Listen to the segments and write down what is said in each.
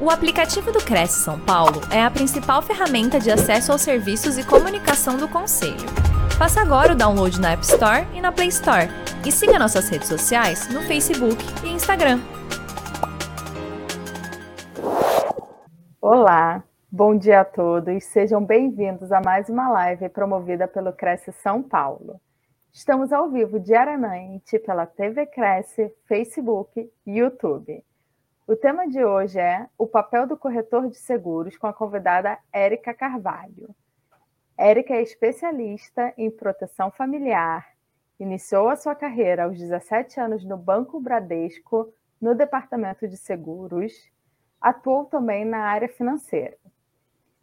O aplicativo do Cresce São Paulo é a principal ferramenta de acesso aos serviços e comunicação do Conselho. Faça agora o download na App Store e na Play Store. E siga nossas redes sociais no Facebook e Instagram. Olá, bom dia a todos. Sejam bem-vindos a mais uma live promovida pelo Cresce São Paulo. Estamos ao vivo diariamente pela TV Cresce, Facebook e YouTube. O tema de hoje é o papel do corretor de seguros com a convidada Érica Carvalho. Érica é especialista em proteção familiar. Iniciou a sua carreira aos 17 anos no Banco Bradesco, no departamento de seguros. Atuou também na área financeira.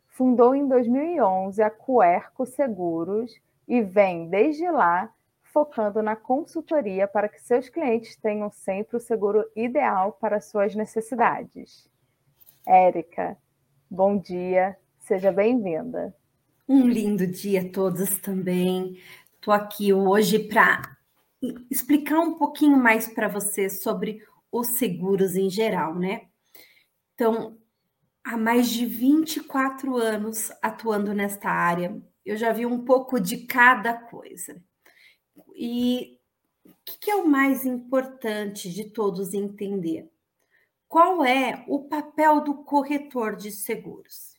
Fundou em 2011 a Cuerco Seguros e vem, desde lá, focando na consultoria para que seus clientes tenham sempre o seguro ideal para suas necessidades. Érica, bom dia, seja bem-vinda. Um lindo dia a todos também. Estou aqui hoje para explicar um pouquinho mais para você sobre os seguros em geral, né? Então, há mais de 24 anos atuando nesta área, eu já vi um pouco de cada coisa. E o que é o mais importante de todos entender? Qual é o papel do corretor de seguros?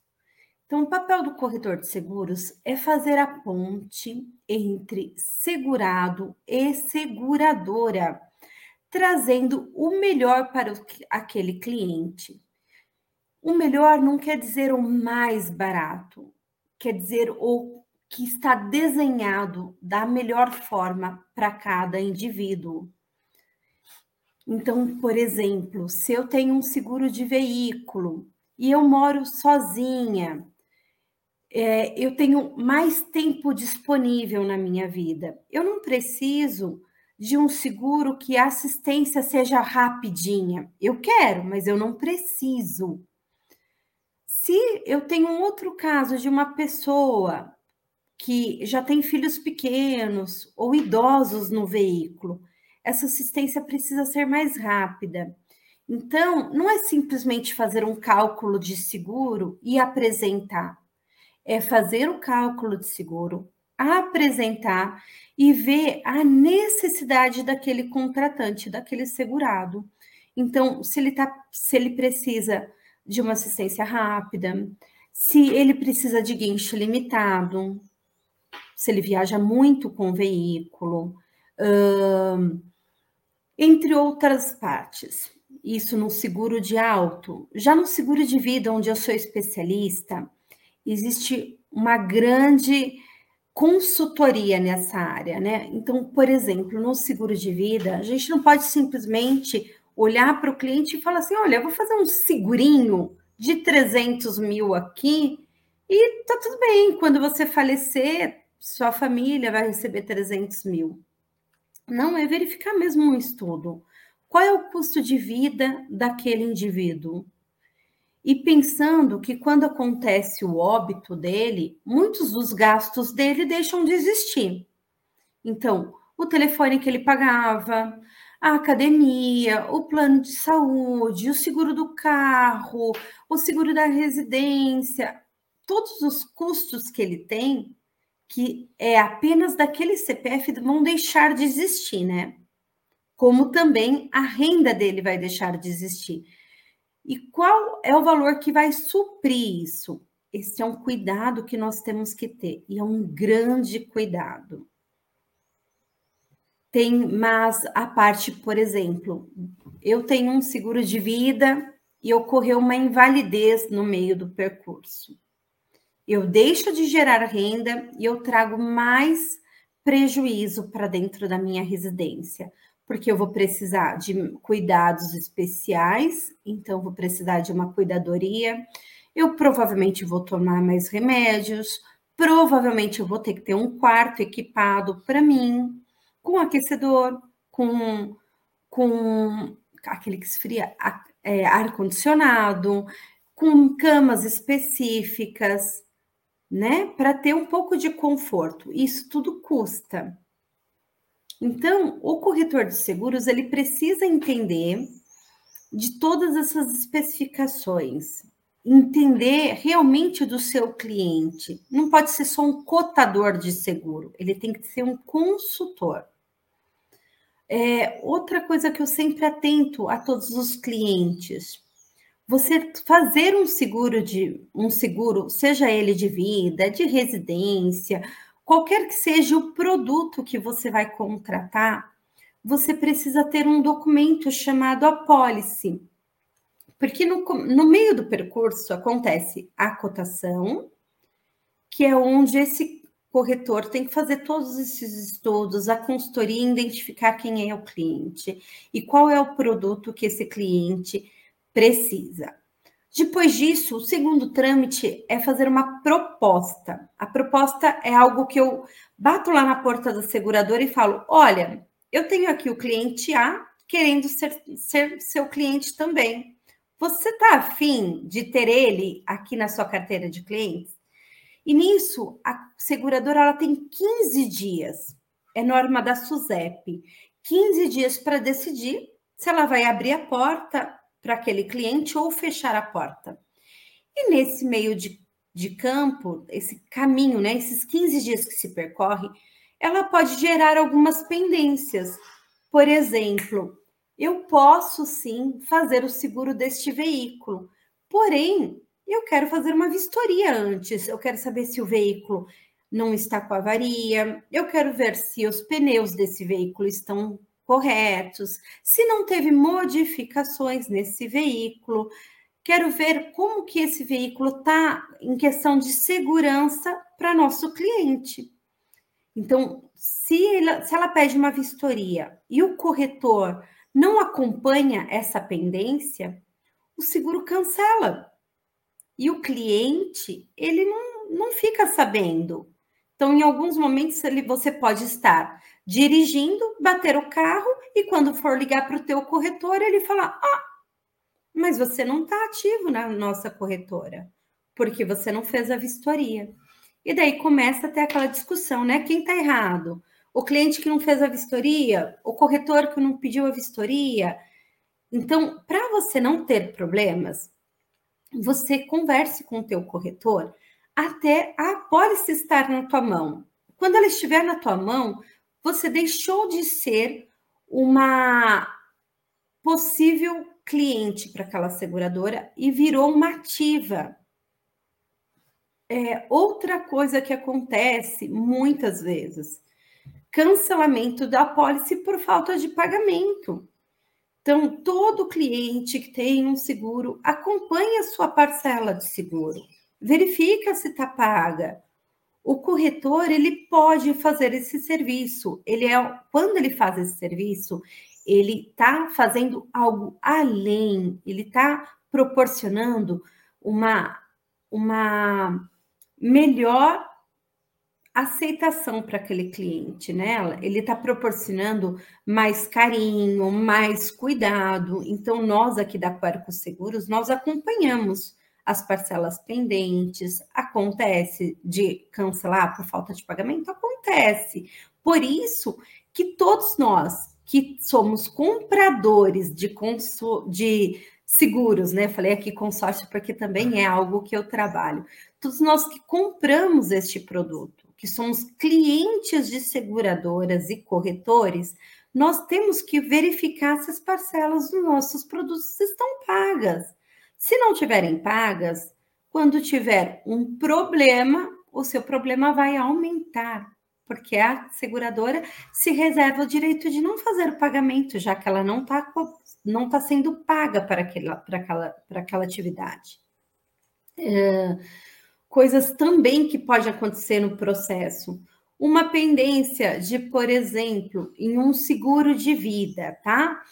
Então, o papel do corretor de seguros é fazer a ponte entre segurado e seguradora, trazendo o melhor para aquele cliente. O melhor não quer dizer o mais barato, quer dizer o que está desenhado da melhor forma para cada indivíduo. Então, por exemplo, se eu tenho um seguro de veículo e eu moro sozinha, é, eu tenho mais tempo disponível na minha vida. Eu não preciso de um seguro que a assistência seja rapidinha. Eu quero, mas eu não preciso. Se eu tenho um outro caso de uma pessoa que já tem filhos pequenos ou idosos no veículo, essa assistência precisa ser mais rápida. Então, não é simplesmente fazer um cálculo de seguro e apresentar. É fazer o cálculo de seguro, apresentar e ver a necessidade daquele contratante, daquele segurado. Então, se ele, tá, se ele precisa de uma assistência rápida, se ele precisa de guincho limitado, se ele viaja muito com veículo, entre outras partes. Isso no seguro de auto. Já no seguro de vida, onde eu sou especialista, existe uma grande consultoria nessa área, né? Então, por exemplo, no seguro de vida, a gente não pode simplesmente olhar para o cliente e falar assim: olha, eu vou fazer um segurinho de 300 mil aqui e tá tudo bem. Quando você falecer, sua família vai receber 300 mil. Não, é verificar mesmo um estudo. Qual é o custo de vida daquele indivíduo? E pensando que quando acontece o óbito dele, muitos dos gastos dele deixam de existir. Então, o telefone que ele pagava, a academia, o plano de saúde, o seguro do carro, o seguro da residência, todos os custos que ele tem que é apenas daquele CPF vão deixar de existir, né? Como também a renda dele vai deixar de existir. E qual é o valor que vai suprir isso? Esse é um cuidado que nós temos que ter, e é um grande cuidado. Tem, mas a parte, por exemplo, eu tenho um seguro de vida e ocorreu uma invalidez no meio do percurso eu deixo de gerar renda e eu trago mais prejuízo para dentro da minha residência, porque eu vou precisar de cuidados especiais, então vou precisar de uma cuidadoria, eu provavelmente vou tomar mais remédios, provavelmente eu vou ter que ter um quarto equipado para mim, com aquecedor, com, com aquele que esfria é, ar-condicionado, com camas específicas, né? Para ter um pouco de conforto. Isso tudo custa. Então, o corretor de seguros ele precisa entender de todas essas especificações, entender realmente do seu cliente. Não pode ser só um cotador de seguro, ele tem que ser um consultor. É, outra coisa que eu sempre atento a todos os clientes, você fazer um seguro de um seguro, seja ele de vida, de residência, qualquer que seja o produto que você vai contratar, você precisa ter um documento chamado apólice. Porque no, no meio do percurso acontece a cotação, que é onde esse corretor tem que fazer todos esses estudos, a consultoria, identificar quem é o cliente e qual é o produto que esse cliente precisa. Depois disso, o segundo trâmite é fazer uma proposta. A proposta é algo que eu bato lá na porta da seguradora e falo: olha, eu tenho aqui o cliente A querendo ser, ser seu cliente também. Você está afim de ter ele aqui na sua carteira de clientes? E nisso, a seguradora ela tem 15 dias, é norma da SUSEP, 15 dias para decidir se ela vai abrir a porta para aquele cliente ou fechar a porta. E nesse meio de, de campo, esse caminho, né, esses 15 dias que se percorre, ela pode gerar algumas pendências. Por exemplo, eu posso sim fazer o seguro deste veículo, porém, eu quero fazer uma vistoria antes, eu quero saber se o veículo não está com avaria, eu quero ver se os pneus desse veículo estão corretos, se não teve modificações nesse veículo, quero ver como que esse veículo está em questão de segurança para nosso cliente. Então, se ela, se ela pede uma vistoria e o corretor não acompanha essa pendência, o seguro cancela. E o cliente, ele não, não fica sabendo. Então, em alguns momentos, ele, você pode estar dirigindo, bater o carro e quando for ligar para o teu corretor, ele fala: Ah, mas você não está ativo na nossa corretora, porque você não fez a vistoria. E daí começa a ter aquela discussão, né? Quem está errado? O cliente que não fez a vistoria? O corretor que não pediu a vistoria? Então, para você não ter problemas, você converse com o teu corretor até a pólice estar na tua mão. Quando ela estiver na tua mão, você deixou de ser uma possível cliente para aquela seguradora e virou uma ativa. É, outra coisa que acontece muitas vezes, cancelamento da apólice por falta de pagamento. Então, todo cliente que tem um seguro acompanha a sua parcela de seguro, verifica se está paga. O corretor ele pode fazer esse serviço. Ele é quando ele faz esse serviço, ele está fazendo algo além. Ele está proporcionando uma uma melhor aceitação para aquele cliente, né? Ele está proporcionando mais carinho, mais cuidado. Então, nós aqui da Querco Seguros, nós acompanhamos as parcelas pendentes. Acontece de cancelar por falta de pagamento? Acontece. Por isso que todos nós que somos compradores de, de seguros, né? Falei aqui consórcio porque também é algo que eu trabalho. Todos nós que compramos este produto, que somos clientes de seguradoras e corretores, nós temos que verificar se as parcelas dos nossos produtos estão pagas. Se não tiverem pagas, quando tiver um problema, o seu problema vai aumentar, porque a seguradora se reserva o direito de não fazer o pagamento, já que ela não está não tá sendo paga para aquela, para aquela, para aquela atividade. É, coisas também que pode acontecer no processo. Uma pendência de, por exemplo, em um seguro de vida, tá?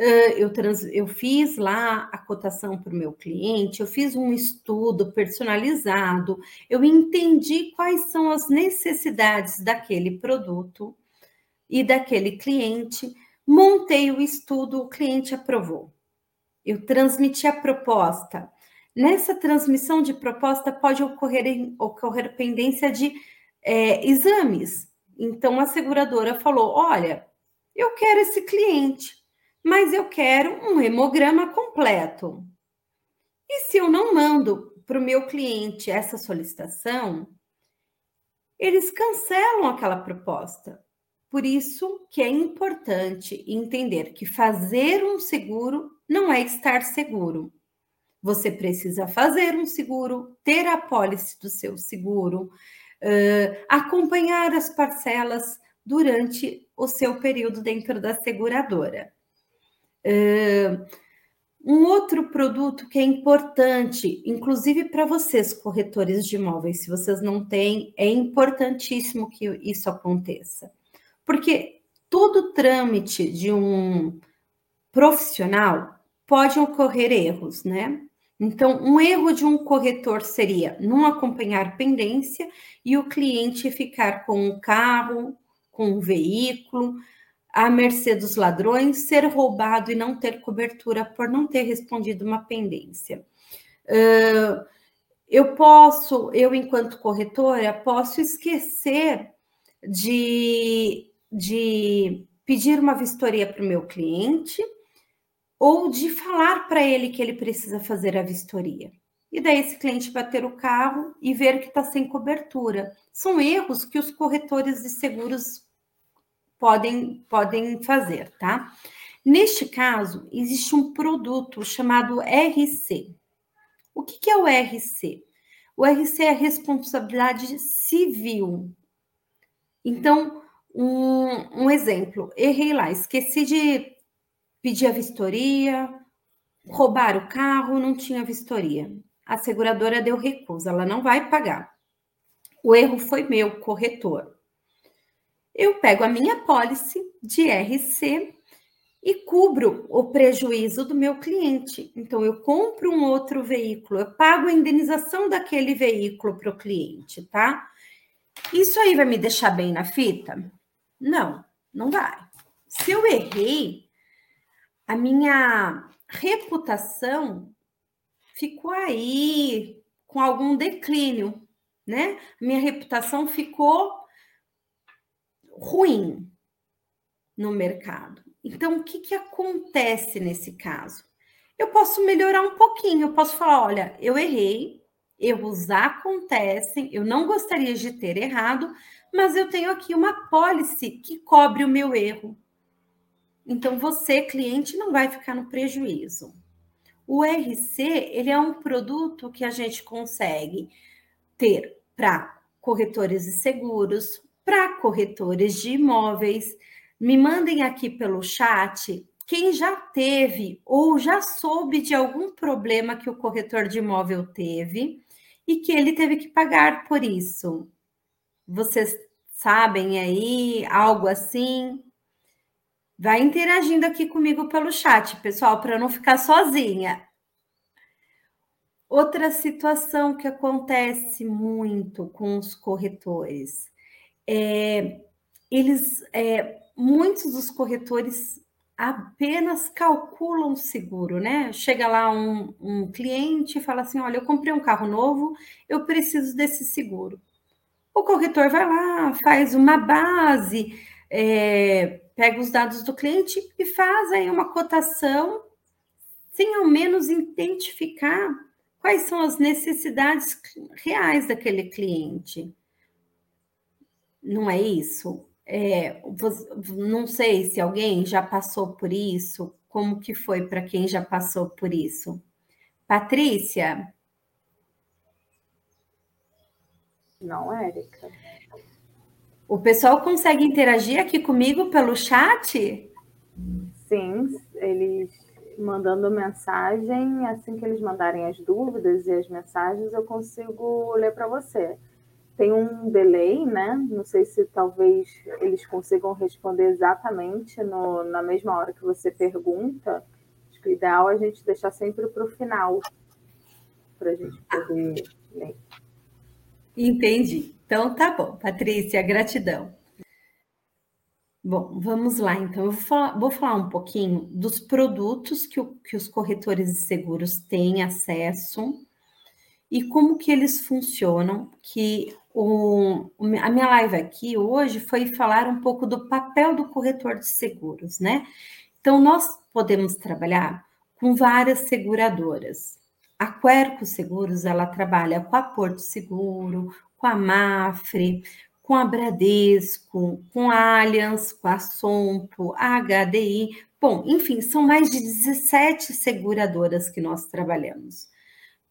Eu, trans, eu fiz lá a cotação para o meu cliente, eu fiz um estudo personalizado, eu entendi quais são as necessidades daquele produto e daquele cliente, montei o estudo, o cliente aprovou. Eu transmiti a proposta, Nessa transmissão de proposta pode ocorrer, ocorrer pendência de é, exames. Então, a seguradora falou: olha, eu quero esse cliente. Mas eu quero um hemograma completo. E se eu não mando para o meu cliente essa solicitação, eles cancelam aquela proposta. Por isso que é importante entender que fazer um seguro não é estar seguro. Você precisa fazer um seguro, ter a pólice do seu seguro, uh, acompanhar as parcelas durante o seu período dentro da seguradora. Um outro produto que é importante, inclusive para vocês, corretores de imóveis, se vocês não têm, é importantíssimo que isso aconteça. Porque todo trâmite de um profissional pode ocorrer erros, né? Então, um erro de um corretor seria não acompanhar pendência e o cliente ficar com o carro, com o veículo, à mercê dos ladrões, ser roubado e não ter cobertura por não ter respondido uma pendência. Uh, eu posso, eu enquanto corretora, posso esquecer de, de pedir uma vistoria para o meu cliente ou de falar para ele que ele precisa fazer a vistoria. E daí esse cliente bater o carro e ver que está sem cobertura. São erros que os corretores de seguros podem, podem fazer, tá? Neste caso, existe um produto chamado RC. O que, que é o RC? O RC é responsabilidade civil. Então, um, um exemplo, errei lá, esqueci de pedir a vistoria, roubar o carro, não tinha vistoria. A seguradora deu recusa, ela não vai pagar. O erro foi meu, corretor eu pego a minha pólice de RC e cubro o prejuízo do meu cliente. Então, eu compro um outro veículo, eu pago a indenização daquele veículo para o cliente, tá? Isso aí vai me deixar bem na fita? Não, não vai. Se eu errei, a minha reputação ficou aí com algum declínio, né? Minha reputação ficou ruim no mercado. Então, o que, que acontece nesse caso? Eu posso melhorar um pouquinho, eu posso falar: olha, eu errei, erros acontecem, eu não gostaria de ter errado, mas eu tenho aqui uma policy que cobre o meu erro. Então, você, cliente, não vai ficar no prejuízo. O RC, ele é um produto que a gente consegue ter para corretores de seguros, para corretores de imóveis. Me mandem aqui pelo chat quem já teve ou já soube de algum problema que o corretor de imóvel teve e que ele teve que pagar por isso. Vocês sabem aí algo assim? Vai interagindo aqui comigo pelo chat, pessoal, para não ficar sozinha. Outra situação que acontece muito com os corretores é, eles, é, muitos dos corretores apenas calculam o seguro, né? Chega lá um, um cliente e fala assim: olha, eu comprei um carro novo, eu preciso desse seguro. O corretor vai lá, faz uma base, é, pega os dados do cliente e faz aí uma cotação, sem ao menos identificar quais são as necessidades reais daquele cliente não é isso? É, não sei se alguém já passou por isso, como que foi para quem já passou por isso? Patrícia? Não, Érica. O pessoal consegue interagir aqui comigo pelo chat? Sim, eles mandando mensagem, assim que eles mandarem as dúvidas e as mensagens, eu consigo ler para você tem um delay, né? Não sei se talvez eles consigam responder exatamente no, na mesma hora que você pergunta. Acho que o ideal é a gente deixar sempre para o final, para a gente poder ler. Entendi. Então tá bom, Patrícia, gratidão. Bom, vamos lá então. Eu vou falar, vou falar um pouquinho dos produtos que, o, que os corretores de seguros têm acesso e como que eles funcionam, que a minha live aqui hoje foi falar um pouco do papel do corretor de seguros, né? Então, nós podemos trabalhar com várias seguradoras. A Querco Seguros, ela trabalha com a Porto Seguro, com a Mafre, com a Bradesco, com a Allianz, com a Sompo, a HDI. Bom, enfim, são mais de 17 seguradoras que nós trabalhamos.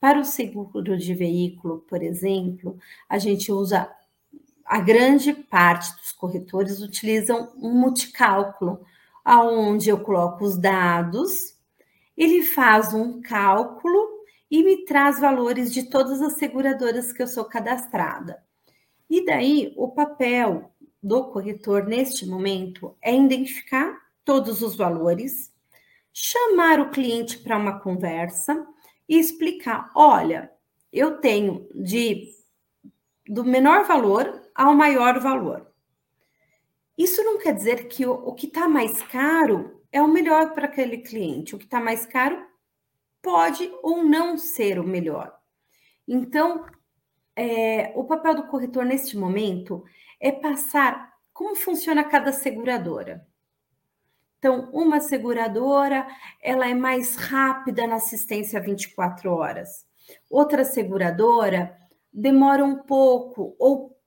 Para o seguro de veículo, por exemplo, a gente usa a grande parte dos corretores utilizam um multicálculo, aonde eu coloco os dados, ele faz um cálculo e me traz valores de todas as seguradoras que eu sou cadastrada. E daí, o papel do corretor neste momento é identificar todos os valores, chamar o cliente para uma conversa e explicar: olha, eu tenho de do menor valor ao maior valor. Isso não quer dizer que o, o que está mais caro é o melhor para aquele cliente. O que está mais caro pode ou não ser o melhor. Então, é, o papel do corretor neste momento é passar como funciona cada seguradora. Então, uma seguradora, ela é mais rápida na assistência 24 horas. Outra seguradora demora um pouco ou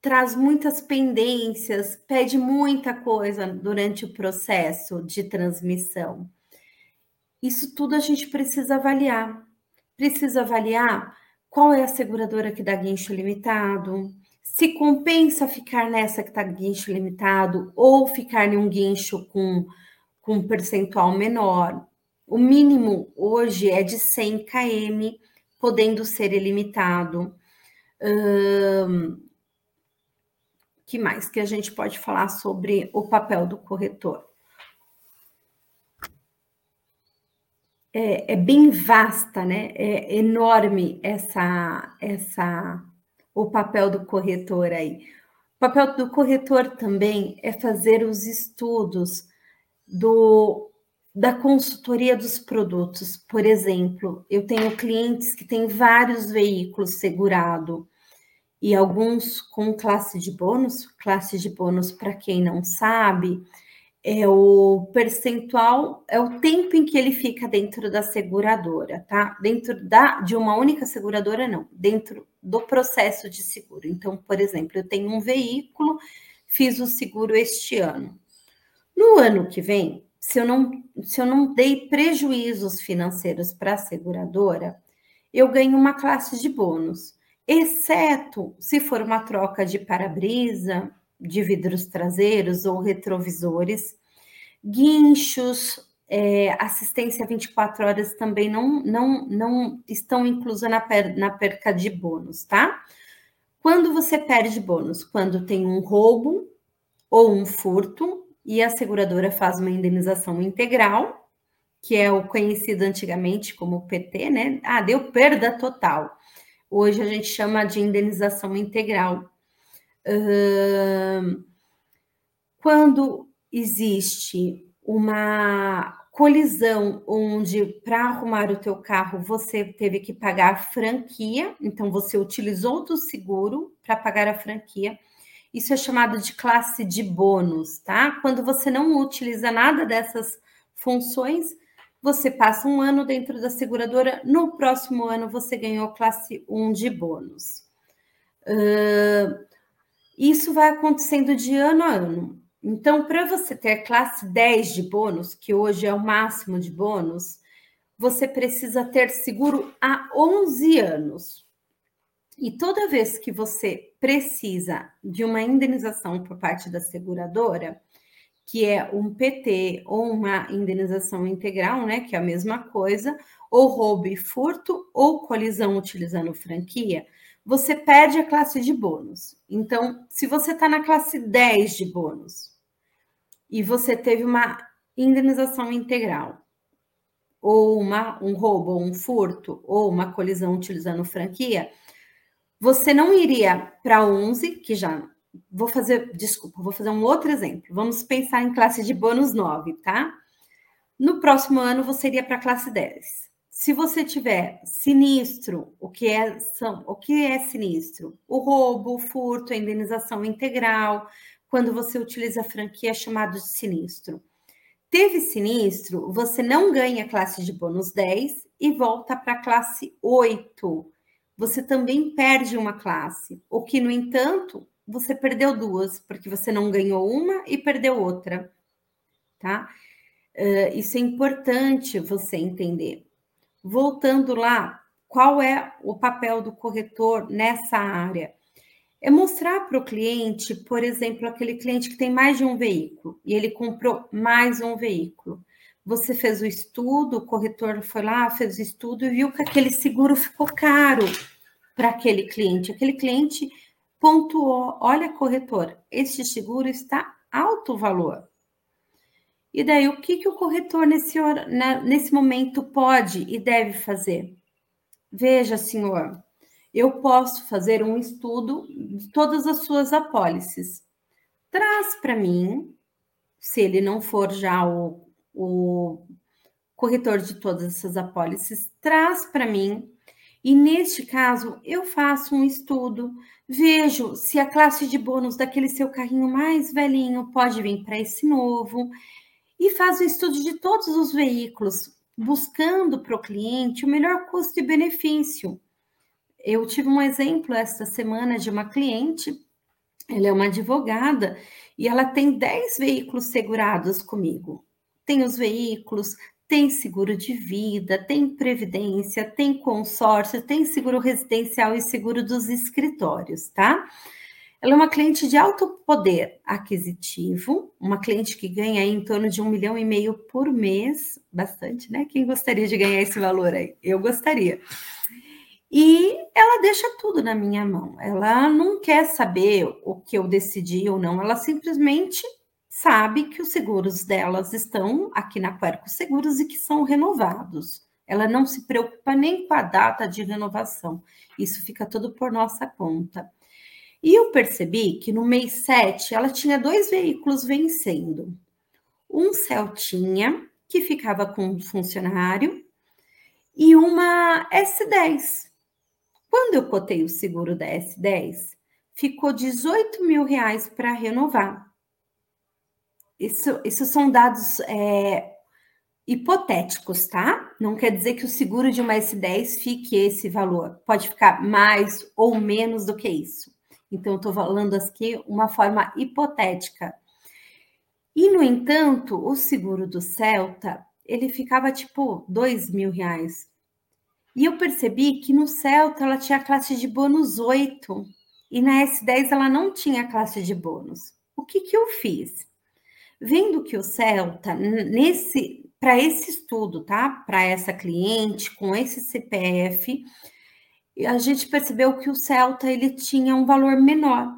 traz muitas pendências, pede muita coisa durante o processo de transmissão. Isso tudo a gente precisa avaliar. Precisa avaliar qual é a seguradora que dá guincho limitado, se compensa ficar nessa que está guincho limitado ou ficar em um guincho com, com um percentual menor. O mínimo hoje é de 100 km, podendo ser ilimitado. Hum, que mais que a gente pode falar sobre o papel do corretor? é, é bem vasta, né? É enorme essa, essa, o papel do corretor aí. O papel do corretor também é fazer os estudos do, da consultoria dos produtos. Por exemplo, eu tenho clientes que têm vários veículos segurados e alguns com classe de bônus. Classe de bônus, para quem não sabe, é o percentual, é o tempo em que ele fica dentro da seguradora, tá? Dentro da, de uma única seguradora, não, dentro do processo de seguro. Então, por exemplo, eu tenho um veículo, fiz o seguro este ano. No ano que vem, se eu não, se eu não dei prejuízos financeiros para a seguradora, eu ganho uma classe de bônus, exceto se for uma troca de para-brisa, de vidros traseiros ou retrovisores, guinchos, é, assistência 24 horas também não, não, não estão inclusas na, per, na perca de bônus, tá? Quando você perde bônus? Quando tem um roubo ou um furto e a seguradora faz uma indenização integral, que é o conhecido antigamente como PT, né? Ah, deu perda total. Hoje a gente chama de indenização integral quando existe uma colisão onde para arrumar o teu carro você teve que pagar franquia, então você utilizou do seguro para pagar a franquia. Isso é chamado de classe de bônus, tá? Quando você não utiliza nada dessas funções, você passa um ano dentro da seguradora, no próximo ano você ganhou classe 1 de bônus. Isso vai acontecendo de ano a ano. Então, para você ter classe 10 de bônus, que hoje é o máximo de bônus, você precisa ter seguro há 11 anos. E toda vez que você precisa de uma indenização por parte da seguradora, que é um PT ou uma indenização integral, né, que é a mesma coisa, ou roubo e furto, ou colisão utilizando franquia, você perde a classe de bônus. Então, se você está na classe 10 de bônus e você teve uma indenização integral, ou uma, um roubo, ou um furto, ou uma colisão utilizando franquia, você não iria para 11, que já. Vou fazer, desculpa, vou fazer um outro exemplo. Vamos pensar em classe de bônus 9, tá? No próximo ano você iria para a classe 10. Se você tiver sinistro, o que é são, o que é sinistro? O roubo, o furto, a indenização integral, quando você utiliza a franquia é chamado de sinistro. Teve sinistro, você não ganha classe de bônus 10 e volta para a classe 8. Você também perde uma classe, o que, no entanto, você perdeu duas, porque você não ganhou uma e perdeu outra, tá? Uh, isso é importante você entender. Voltando lá, qual é o papel do corretor nessa área? É mostrar para o cliente, por exemplo, aquele cliente que tem mais de um veículo e ele comprou mais um veículo. Você fez o estudo, o corretor foi lá, fez o estudo e viu que aquele seguro ficou caro para aquele cliente. Aquele cliente pontuou: olha, corretor, este seguro está alto valor. E daí, o que, que o corretor nesse, hora, nesse momento pode e deve fazer? Veja, senhor, eu posso fazer um estudo de todas as suas apólices. Traz para mim, se ele não for já o, o corretor de todas essas apólices, traz para mim. E neste caso, eu faço um estudo, vejo se a classe de bônus daquele seu carrinho mais velhinho pode vir para esse novo, e faz o estudo de todos os veículos, buscando para o cliente o melhor custo e benefício. Eu tive um exemplo esta semana de uma cliente, ela é uma advogada e ela tem 10 veículos segurados comigo. Tem os veículos, tem seguro de vida, tem previdência, tem consórcio, tem seguro residencial e seguro dos escritórios, tá? Ela é uma cliente de alto poder aquisitivo, uma cliente que ganha em torno de um milhão e meio por mês, bastante, né? Quem gostaria de ganhar esse valor aí? Eu gostaria. E ela deixa tudo na minha mão. Ela não quer saber o que eu decidi ou não, ela simplesmente sabe que os seguros delas estão aqui na Querco Seguros e que são renovados. Ela não se preocupa nem com a data de renovação. Isso fica tudo por nossa conta. E eu percebi que no mês 7 ela tinha dois veículos vencendo. Um Celtinha, que ficava com um funcionário, e uma S10, quando eu cotei o seguro da S10, ficou 18 mil reais para renovar. Isso, isso são dados é, hipotéticos, tá? Não quer dizer que o seguro de uma S10 fique esse valor. Pode ficar mais ou menos do que isso. Então, estou falando aqui uma forma hipotética. E, no entanto, o seguro do Celta, ele ficava tipo dois mil reais. E eu percebi que no Celta ela tinha classe de bônus 8 e na S10 ela não tinha classe de bônus. O que, que eu fiz? Vendo que o Celta, nesse para esse estudo, tá? Para essa cliente com esse CPF, a gente percebeu que o Celta ele tinha um valor menor.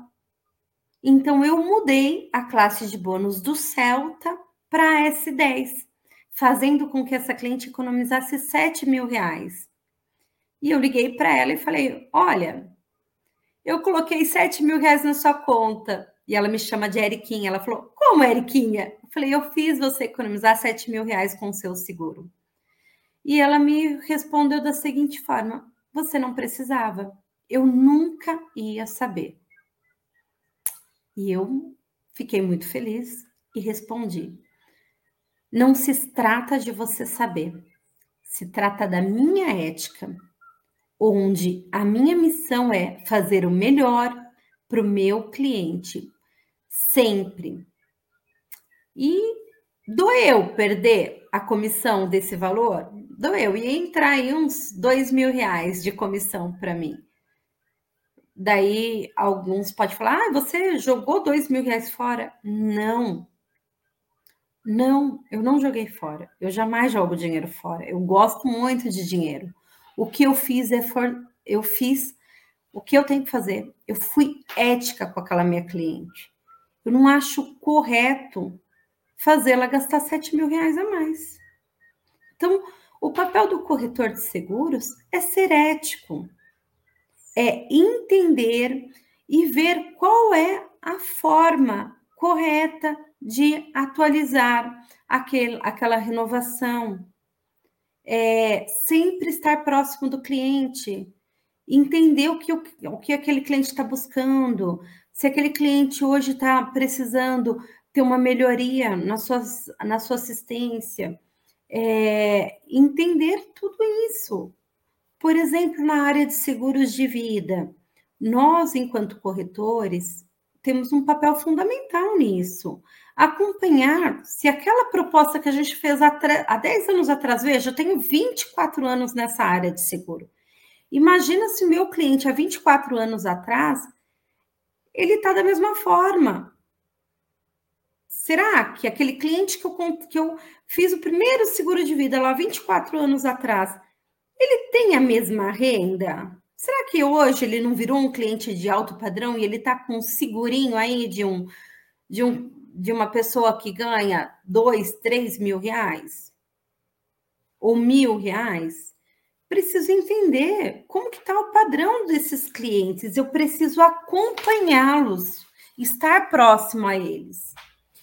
Então eu mudei a classe de bônus do Celta para S10, fazendo com que essa cliente economizasse 7 mil reais. E eu liguei para ela e falei: Olha, eu coloquei 7 mil reais na sua conta. E ela me chama de Eriquinha. Ela falou: Como, Eriquinha? Eu falei: Eu fiz você economizar 7 mil reais com o seu seguro. E ela me respondeu da seguinte forma: Você não precisava. Eu nunca ia saber. E eu fiquei muito feliz e respondi: Não se trata de você saber, se trata da minha ética onde a minha missão é fazer o melhor para o meu cliente, sempre. E doeu perder a comissão desse valor? Doeu. Ia entrar aí uns dois mil reais de comissão para mim. Daí alguns podem falar: ah, você jogou dois mil reais fora? Não. Não, eu não joguei fora. Eu jamais jogo dinheiro fora. Eu gosto muito de dinheiro. O que eu fiz é for, eu fiz o que eu tenho que fazer. Eu fui ética com aquela minha cliente. Eu não acho correto fazê-la gastar 7 mil reais a mais. Então, o papel do corretor de seguros é ser ético, é entender e ver qual é a forma correta de atualizar aquele, aquela renovação, é, sempre estar próximo do cliente, entender o que, o, o que aquele cliente está buscando, se aquele cliente hoje está precisando ter uma melhoria na sua, na sua assistência, é, entender tudo isso. Por exemplo, na área de seguros de vida, nós, enquanto corretores, temos um papel fundamental nisso. Acompanhar se aquela proposta que a gente fez há 10 anos atrás, veja, eu tenho 24 anos nessa área de seguro. Imagina se o meu cliente há 24 anos atrás, ele está da mesma forma. Será que aquele cliente que eu, que eu fiz o primeiro seguro de vida lá 24 anos atrás, ele tem a mesma renda? Será que hoje ele não virou um cliente de alto padrão e ele está com um segurinho aí de um, de um de uma pessoa que ganha dois, três mil reais ou mil reais? Preciso entender como que está o padrão desses clientes. Eu preciso acompanhá-los, estar próximo a eles.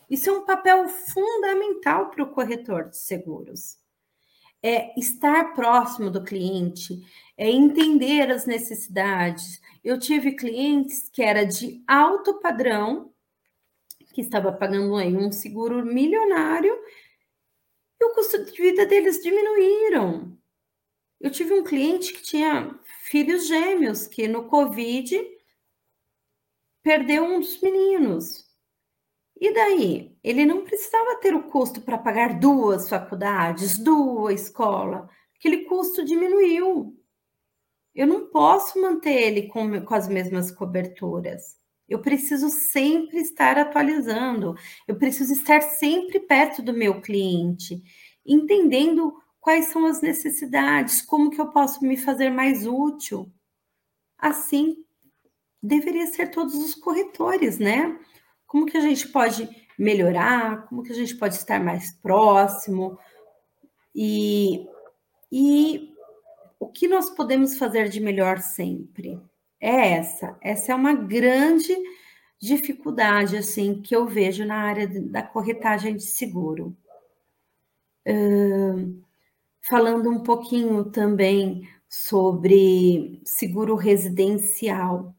Isso é um papel fundamental para o corretor de seguros. É estar próximo do cliente, é entender as necessidades. Eu tive clientes que era de alto padrão, que estava pagando aí um seguro milionário, e o custo de vida deles diminuíram. Eu tive um cliente que tinha filhos gêmeos, que no Covid perdeu um dos meninos. E daí? Ele não precisava ter o custo para pagar duas faculdades, duas escola. Aquele custo diminuiu. Eu não posso manter ele com, com as mesmas coberturas. Eu preciso sempre estar atualizando. Eu preciso estar sempre perto do meu cliente, entendendo quais são as necessidades, como que eu posso me fazer mais útil. Assim, deveria ser todos os corretores, né? Como que a gente pode melhorar? Como que a gente pode estar mais próximo? E, e o que nós podemos fazer de melhor sempre? É essa. Essa é uma grande dificuldade assim que eu vejo na área da corretagem de seguro. Uh, falando um pouquinho também sobre seguro residencial.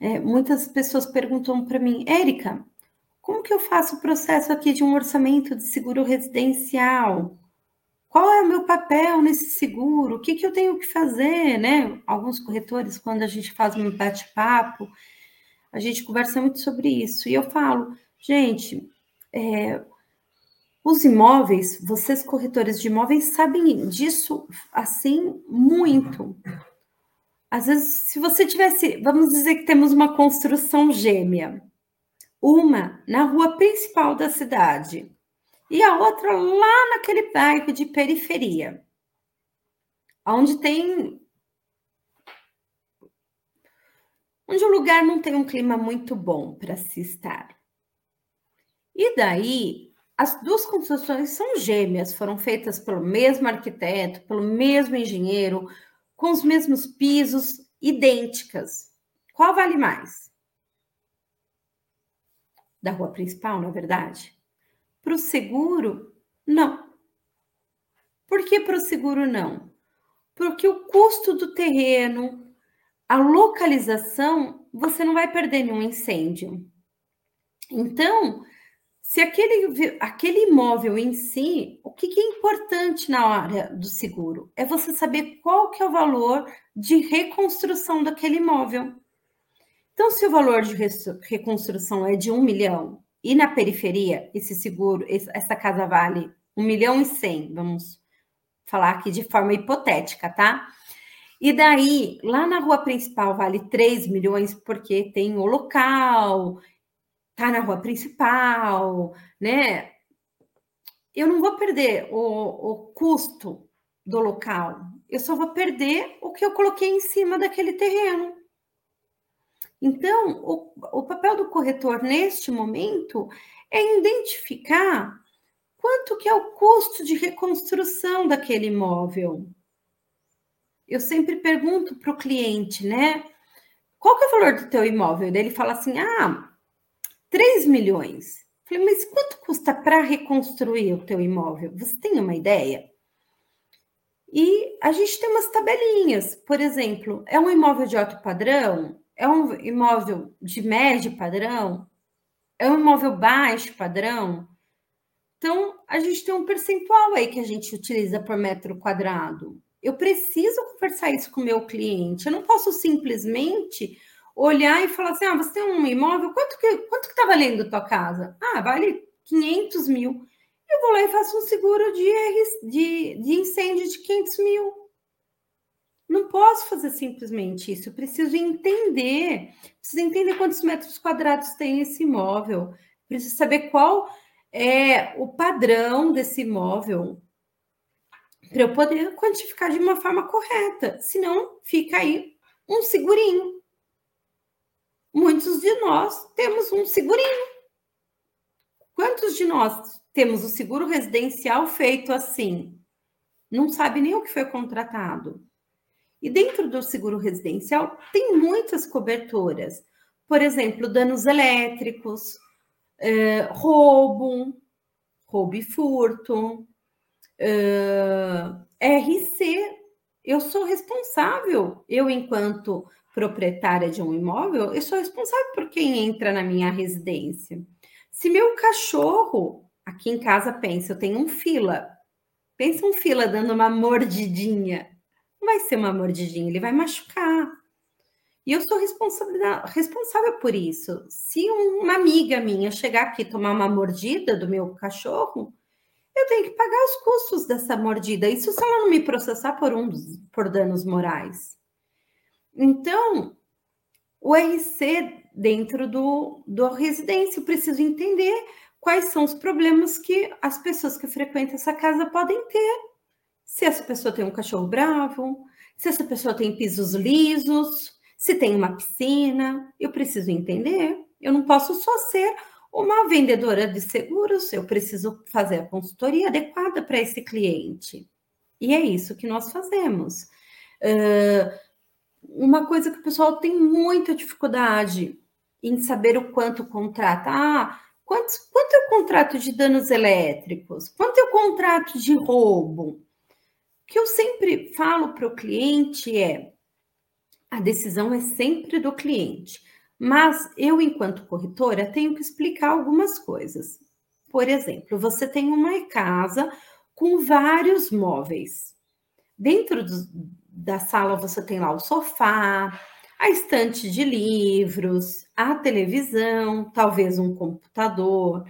É, muitas pessoas perguntam para mim, Érica, como que eu faço o processo aqui de um orçamento de seguro residencial? Qual é o meu papel nesse seguro? O que, que eu tenho que fazer, né? Alguns corretores, quando a gente faz um bate-papo, a gente conversa muito sobre isso. E eu falo, gente, é, os imóveis, vocês corretores de imóveis sabem disso assim muito. Às vezes, se você tivesse, vamos dizer que temos uma construção gêmea, uma na rua principal da cidade e a outra lá naquele bairro de periferia, onde tem onde o lugar não tem um clima muito bom para se estar. E daí, as duas construções são gêmeas, foram feitas pelo mesmo arquiteto, pelo mesmo engenheiro, com os mesmos pisos, idênticas. Qual vale mais? Da rua principal, na é verdade? Para o seguro, não. Por que para o seguro não? Porque o custo do terreno, a localização, você não vai perder nenhum incêndio. Então, se aquele, aquele imóvel em si, o que, que, é importante na área do seguro? É você saber qual que é o valor de reconstrução daquele imóvel. Então, se o valor de reconstrução é de um milhão e na periferia esse seguro, essa casa vale um milhão e cem, vamos falar aqui de forma hipotética, tá? E daí, lá na rua principal vale 3 milhões porque tem o local tá na rua principal, né? Eu não vou perder o, o custo do local, eu só vou perder o que eu coloquei em cima daquele terreno. Então, o, o papel do corretor neste momento é identificar quanto que é o custo de reconstrução daquele imóvel. Eu sempre pergunto para o cliente, né? Qual que é o valor do teu imóvel? Ele fala assim: ah, 3 milhões. Falei, mas quanto custa para reconstruir o teu imóvel? Você tem uma ideia? E a gente tem umas tabelinhas, por exemplo, é um imóvel de alto padrão? É um imóvel de médio padrão? é um imóvel baixo, padrão, então a gente tem um percentual aí que a gente utiliza por metro quadrado. Eu preciso conversar isso com o meu cliente. Eu não posso simplesmente olhar e falar assim: ah, você tem um imóvel, quanto que quanto que está valendo tua casa? Ah, vale 500 mil. Eu vou lá e faço um seguro de, de, de incêndio de 500 mil. Não posso fazer simplesmente isso. Eu preciso entender. Preciso entender quantos metros quadrados tem esse imóvel. Preciso saber qual é o padrão desse imóvel para eu poder quantificar de uma forma correta. Senão, fica aí um segurinho. Muitos de nós temos um segurinho. Quantos de nós temos o seguro residencial feito assim? Não sabe nem o que foi contratado. E dentro do seguro residencial tem muitas coberturas. Por exemplo, danos elétricos, eh, roubo, roubo e furto, uh, RC. Eu sou responsável, eu, enquanto proprietária de um imóvel, eu sou responsável por quem entra na minha residência. Se meu cachorro, aqui em casa, pensa, eu tenho um fila, pensa um fila dando uma mordidinha, não vai ser uma mordidinha, ele vai machucar. E eu sou responsável por isso. Se uma amiga minha chegar aqui tomar uma mordida do meu cachorro, eu tenho que pagar os custos dessa mordida. Isso se ela não me processar por um por danos morais. Então, o RC dentro do, do residência, eu preciso entender quais são os problemas que as pessoas que frequentam essa casa podem ter. Se essa pessoa tem um cachorro bravo, se essa pessoa tem pisos lisos, se tem uma piscina, eu preciso entender. Eu não posso só ser uma vendedora de seguros, eu preciso fazer a consultoria adequada para esse cliente. E é isso que nós fazemos. Uh, uma coisa que o pessoal tem muita dificuldade em saber o quanto contrata. Ah, quanto, quanto é o contrato de danos elétricos? Quanto é o contrato de roubo? O que eu sempre falo para o cliente é: a decisão é sempre do cliente. Mas eu, enquanto corretora, tenho que explicar algumas coisas. Por exemplo, você tem uma casa com vários móveis. Dentro do, da sala você tem lá o sofá, a estante de livros, a televisão, talvez um computador,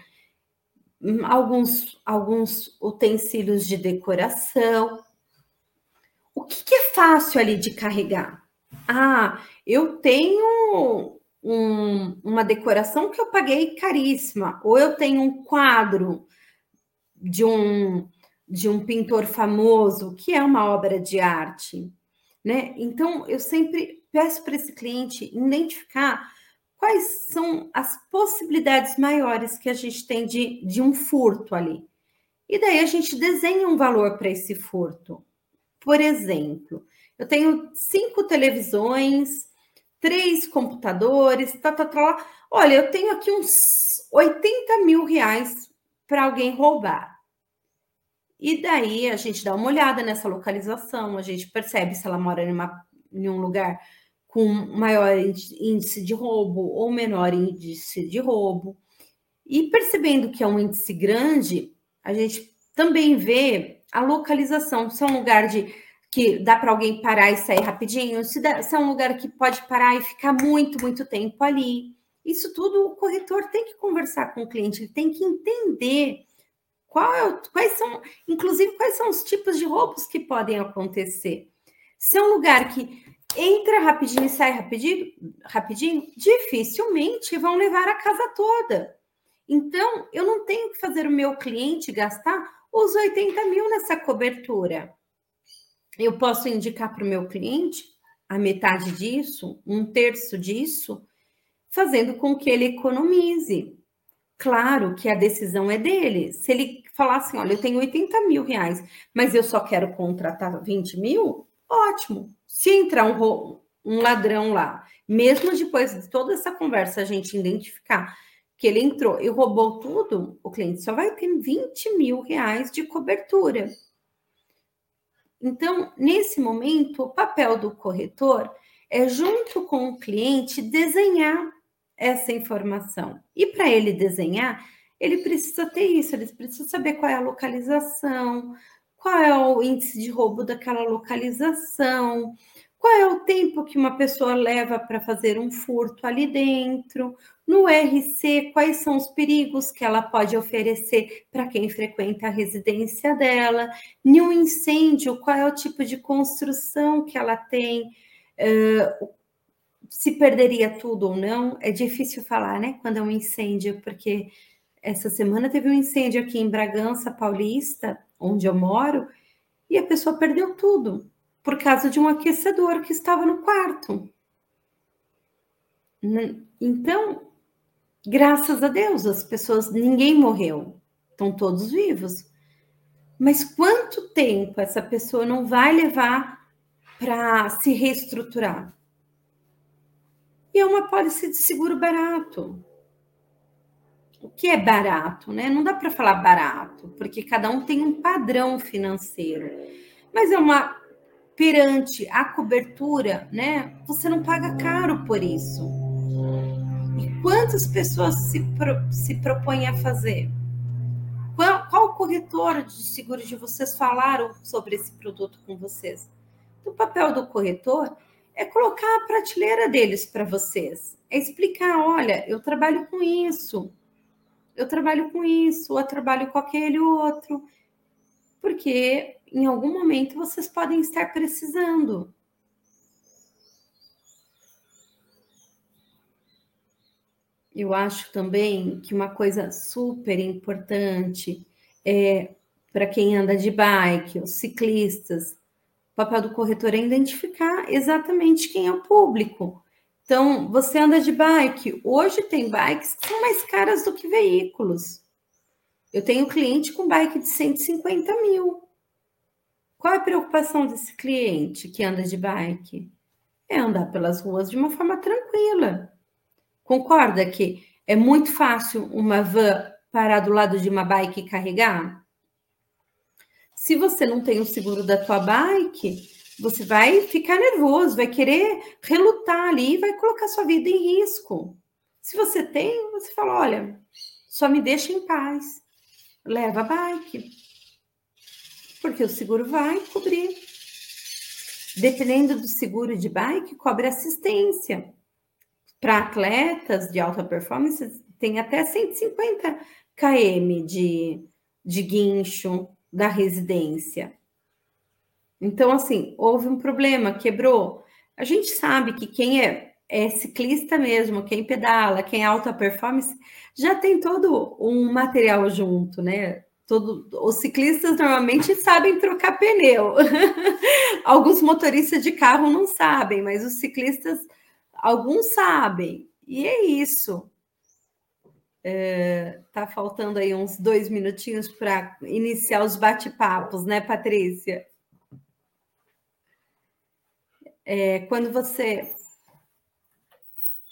hum, alguns, alguns utensílios de decoração. O que, que é fácil ali de carregar? Ah, eu tenho um, uma decoração que eu paguei caríssima, ou eu tenho um quadro de um, de um pintor famoso, que é uma obra de arte. Né? Então, eu sempre peço para esse cliente identificar quais são as possibilidades maiores que a gente tem de, de um furto ali. E daí a gente desenha um valor para esse furto. Por exemplo, eu tenho cinco televisões três computadores, tá, tá, tá. Olha, eu tenho aqui uns 80 mil reais para alguém roubar. E daí a gente dá uma olhada nessa localização, a gente percebe se ela mora em um lugar com maior índice de roubo ou menor índice de roubo. E percebendo que é um índice grande, a gente também vê a localização, se é um lugar de que dá para alguém parar e sair rapidinho, se, dá, se, é um lugar que pode parar e ficar muito, muito tempo ali. Isso tudo o corretor tem que conversar com o cliente, ele tem que entender qual é, quais são, inclusive, quais são os tipos de roubos que podem acontecer. Se é um lugar que entra rapidinho e sai rapidinho, rapidinho, dificilmente vão levar a casa toda. Então, eu não tenho que fazer o meu cliente gastar os 80 mil nessa cobertura eu posso indicar para o meu cliente a metade disso, um terço disso, fazendo com que ele economize. Claro que a decisão é dele. Se ele falar assim, olha, eu tenho 80 mil reais, mas eu só quero contratar 20 mil, ótimo. Se entrar um, um ladrão lá, mesmo depois de toda essa conversa, a gente identificar que ele entrou e roubou tudo, o cliente só vai ter 20 mil reais de cobertura. Então, nesse momento, o papel do corretor é, junto com o cliente, desenhar essa informação. E para ele desenhar, ele precisa ter isso, ele precisa saber qual é a localização, qual é o índice de roubo daquela localização, qual é o tempo que uma pessoa leva para fazer um furto ali dentro, no RC, quais são os perigos que ela pode oferecer para quem frequenta a residência dela, em um incêndio, qual é o tipo de construção que ela tem, uh, se perderia tudo ou não, é difícil falar, né? Quando é um incêndio, porque essa semana teve um incêndio aqui em Bragança Paulista, onde eu moro, e a pessoa perdeu tudo por causa de um aquecedor que estava no quarto. Então, graças a Deus, as pessoas, ninguém morreu, estão todos vivos. Mas quanto tempo essa pessoa não vai levar para se reestruturar? E é uma pólice de seguro barato. O que é barato, né? Não dá para falar barato, porque cada um tem um padrão financeiro. Mas é uma perante a cobertura, né? Você não paga caro por isso. E quantas pessoas se, pro, se propõem a fazer? Qual, qual corretor de seguro de vocês falaram sobre esse produto com vocês? O papel do corretor é colocar a prateleira deles para vocês. É explicar, olha, eu trabalho com isso, eu trabalho com isso, eu trabalho com aquele outro. Porque em algum momento vocês podem estar precisando. Eu acho também que uma coisa super importante é para quem anda de bike, os ciclistas, o papel do corretor é identificar exatamente quem é o público. Então, você anda de bike. Hoje tem bikes que são mais caras do que veículos. Eu tenho cliente com bike de 150 mil. Qual é a preocupação desse cliente que anda de bike? É andar pelas ruas de uma forma tranquila. Concorda que é muito fácil uma van parar do lado de uma bike e carregar? Se você não tem o seguro da tua bike, você vai ficar nervoso, vai querer relutar ali e vai colocar sua vida em risco. Se você tem, você fala: olha, só me deixa em paz, leva a bike porque o seguro vai cobrir. Dependendo do seguro de bike, cobre assistência. Para atletas de alta performance, tem até 150 km de, de guincho da residência. Então, assim, houve um problema, quebrou. A gente sabe que quem é, é ciclista mesmo, quem pedala, quem é alta performance, já tem todo um material junto, né? Todo, os ciclistas normalmente sabem trocar pneu. Alguns motoristas de carro não sabem, mas os ciclistas, alguns sabem. E é isso. É, tá faltando aí uns dois minutinhos para iniciar os bate-papos, né, Patrícia? É, quando você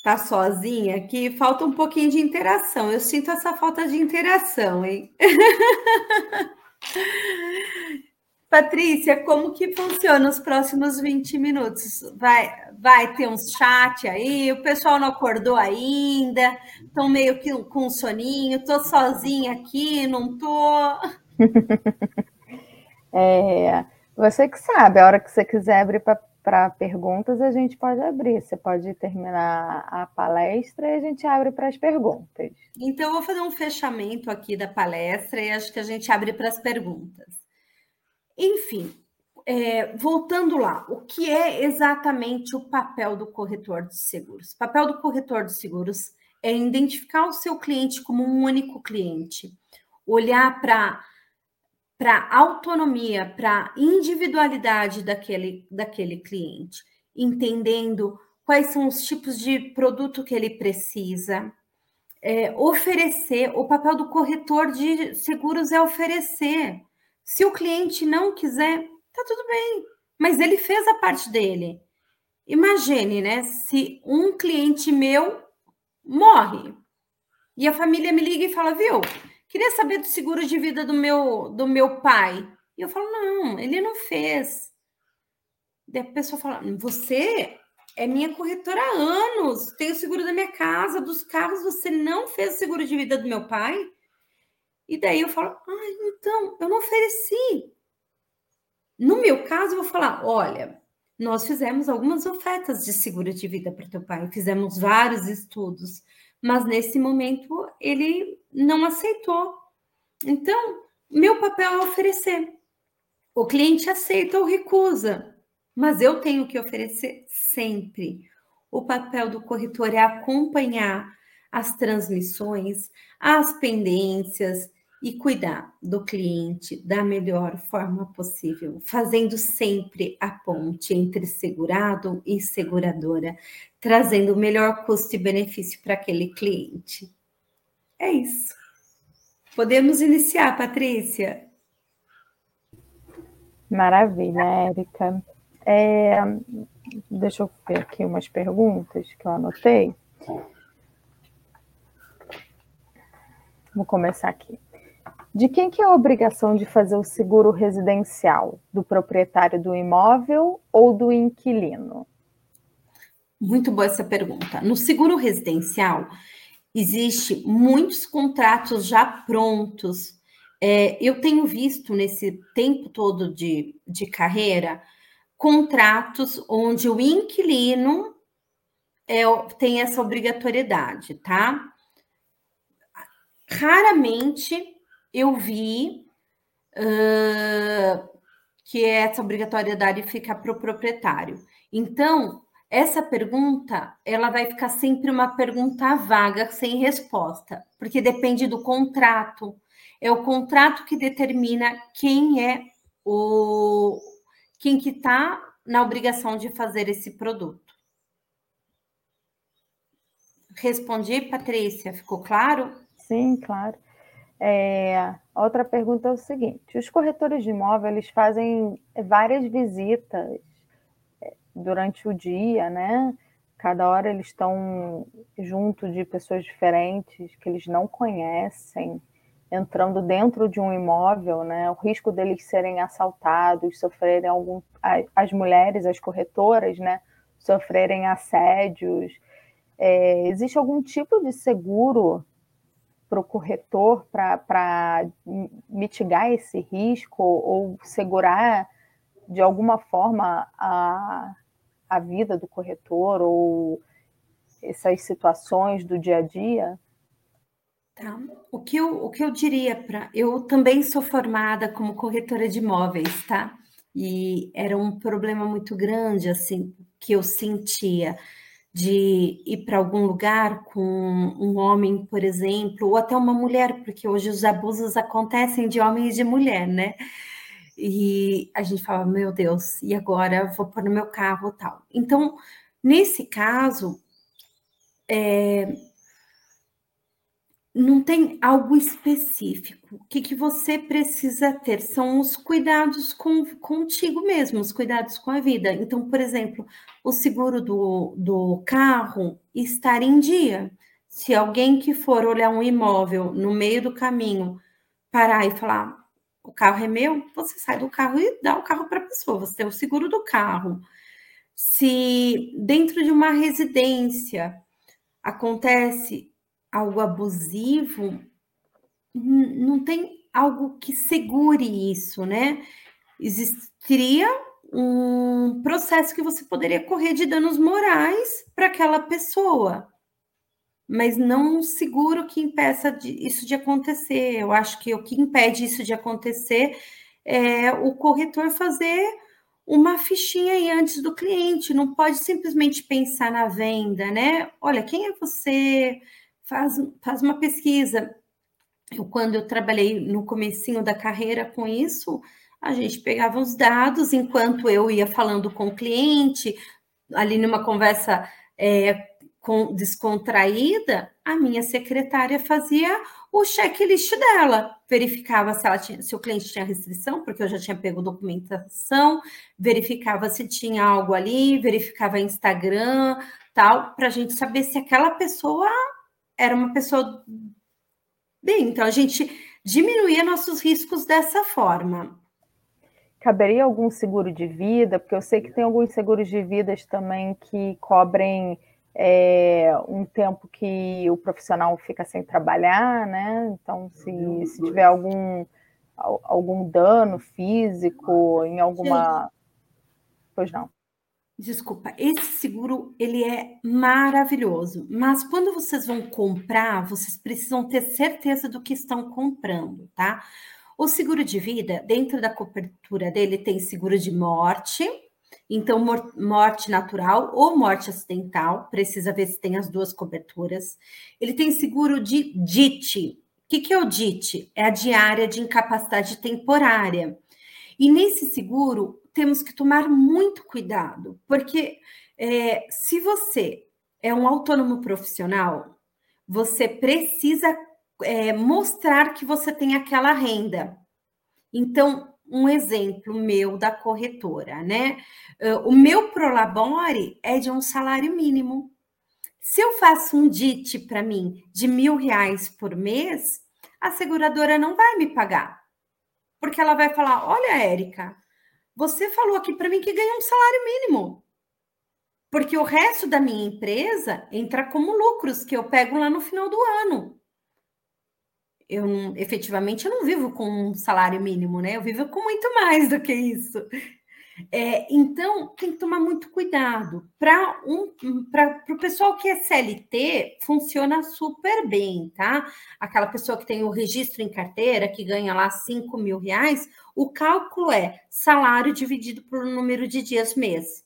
tá sozinha aqui, falta um pouquinho de interação. Eu sinto essa falta de interação, hein? Patrícia, como que funciona os próximos 20 minutos? Vai, vai ter uns chat aí? O pessoal não acordou ainda? Estão meio que com soninho? Tô sozinha aqui, não tô? é, você que sabe, a hora que você quiser abrir para para perguntas, a gente pode abrir. Você pode terminar a palestra e a gente abre para as perguntas. Então, eu vou fazer um fechamento aqui da palestra e acho que a gente abre para as perguntas. Enfim, é, voltando lá, o que é exatamente o papel do corretor de seguros? O papel do corretor de seguros é identificar o seu cliente como um único cliente, olhar para para autonomia, para individualidade daquele, daquele cliente, entendendo quais são os tipos de produto que ele precisa, é, oferecer. O papel do corretor de seguros é oferecer. Se o cliente não quiser, tá tudo bem, mas ele fez a parte dele. Imagine, né? Se um cliente meu morre e a família me liga e fala, viu? Queria saber do seguro de vida do meu, do meu pai. E eu falo, não, ele não fez. Daí a pessoa fala, você é minha corretora há anos, tenho seguro da minha casa, dos carros, você não fez o seguro de vida do meu pai? E daí eu falo, ah, então, eu não ofereci. No meu caso, eu vou falar, olha, nós fizemos algumas ofertas de seguro de vida para teu pai, fizemos vários estudos, mas nesse momento ele não aceitou. Então, meu papel é oferecer. O cliente aceita ou recusa, mas eu tenho que oferecer sempre. O papel do corretor é acompanhar as transmissões, as pendências, e cuidar do cliente da melhor forma possível, fazendo sempre a ponte entre segurado e seguradora, trazendo o melhor custo e benefício para aquele cliente. É isso. Podemos iniciar, Patrícia? Maravilha, Érica. É, deixa eu ver aqui umas perguntas que eu anotei. Vou começar aqui. De quem que é a obrigação de fazer o seguro residencial? Do proprietário do imóvel ou do inquilino? Muito boa essa pergunta. No seguro residencial, existe muitos contratos já prontos. É, eu tenho visto nesse tempo todo de, de carreira contratos onde o inquilino é, tem essa obrigatoriedade, tá? Raramente eu vi uh, que essa obrigatoriedade fica para o proprietário. Então, essa pergunta, ela vai ficar sempre uma pergunta vaga, sem resposta, porque depende do contrato. É o contrato que determina quem é o quem que está na obrigação de fazer esse produto. Respondi, Patrícia, ficou claro? Sim, claro. É, outra pergunta é o seguinte: os corretores de imóvel eles fazem várias visitas durante o dia, né? Cada hora eles estão junto de pessoas diferentes que eles não conhecem, entrando dentro de um imóvel, né? O risco deles serem assaltados, sofrerem algum, as mulheres, as corretoras, né? Sofrerem assédios. É, existe algum tipo de seguro para o corretor para mitigar esse risco ou segurar de alguma forma a, a vida do corretor ou essas situações do dia a dia? Tá. O que eu, o que eu diria para. Eu também sou formada como corretora de imóveis, tá? E era um problema muito grande, assim, que eu sentia de ir para algum lugar com um homem, por exemplo, ou até uma mulher, porque hoje os abusos acontecem de homem e de mulher, né? E a gente fala, meu Deus, e agora vou pôr no meu carro tal. Então, nesse caso, é, não tem algo específico. O que, que você precisa ter são os cuidados com, contigo mesmo, os cuidados com a vida. Então, por exemplo, o seguro do, do carro estar em dia. Se alguém que for olhar um imóvel no meio do caminho parar e falar o carro é meu, você sai do carro e dá o carro para a pessoa, você tem o seguro do carro. Se dentro de uma residência acontece algo abusivo, não tem algo que segure isso, né? Existiria um processo que você poderia correr de danos morais para aquela pessoa, mas não seguro que impeça de, isso de acontecer. Eu acho que o que impede isso de acontecer é o corretor fazer uma fichinha aí antes do cliente, não pode simplesmente pensar na venda, né? Olha, quem é você? faz, faz uma pesquisa. Eu, quando eu trabalhei no comecinho da carreira com isso, a gente pegava os dados enquanto eu ia falando com o cliente, ali numa conversa é, descontraída, a minha secretária fazia o checklist dela, verificava se, ela tinha, se o cliente tinha restrição, porque eu já tinha pego documentação, verificava se tinha algo ali, verificava Instagram, tal, para a gente saber se aquela pessoa era uma pessoa bem, então a gente diminuía nossos riscos dessa forma. caberia algum seguro de vida? Porque eu sei que tem alguns seguros de vidas também que cobrem é, um tempo que o profissional fica sem trabalhar, né? Então, se, se tiver algum, algum dano físico em alguma. Pois não. Desculpa, esse seguro ele é maravilhoso, mas quando vocês vão comprar, vocês precisam ter certeza do que estão comprando, tá? O seguro de vida, dentro da cobertura dele, tem seguro de morte, então morte natural ou morte acidental, precisa ver se tem as duas coberturas. Ele tem seguro de DIT. O que, que é o DIT? É a diária de incapacidade temporária. E nesse seguro, temos que tomar muito cuidado, porque é, se você é um autônomo profissional, você precisa é, mostrar que você tem aquela renda. Então, um exemplo meu da corretora, né? O meu Prolabore é de um salário mínimo. Se eu faço um DIT para mim de mil reais por mês, a seguradora não vai me pagar. Porque ela vai falar: olha, Érica, você falou aqui para mim que ganha um salário mínimo. Porque o resto da minha empresa entra como lucros que eu pego lá no final do ano. Eu efetivamente eu não vivo com um salário mínimo, né? Eu vivo com muito mais do que isso. É, então, tem que tomar muito cuidado. Para um, o pessoal que é CLT, funciona super bem, tá? Aquela pessoa que tem o registro em carteira, que ganha lá 5 mil reais, o cálculo é salário dividido por número de dias mês.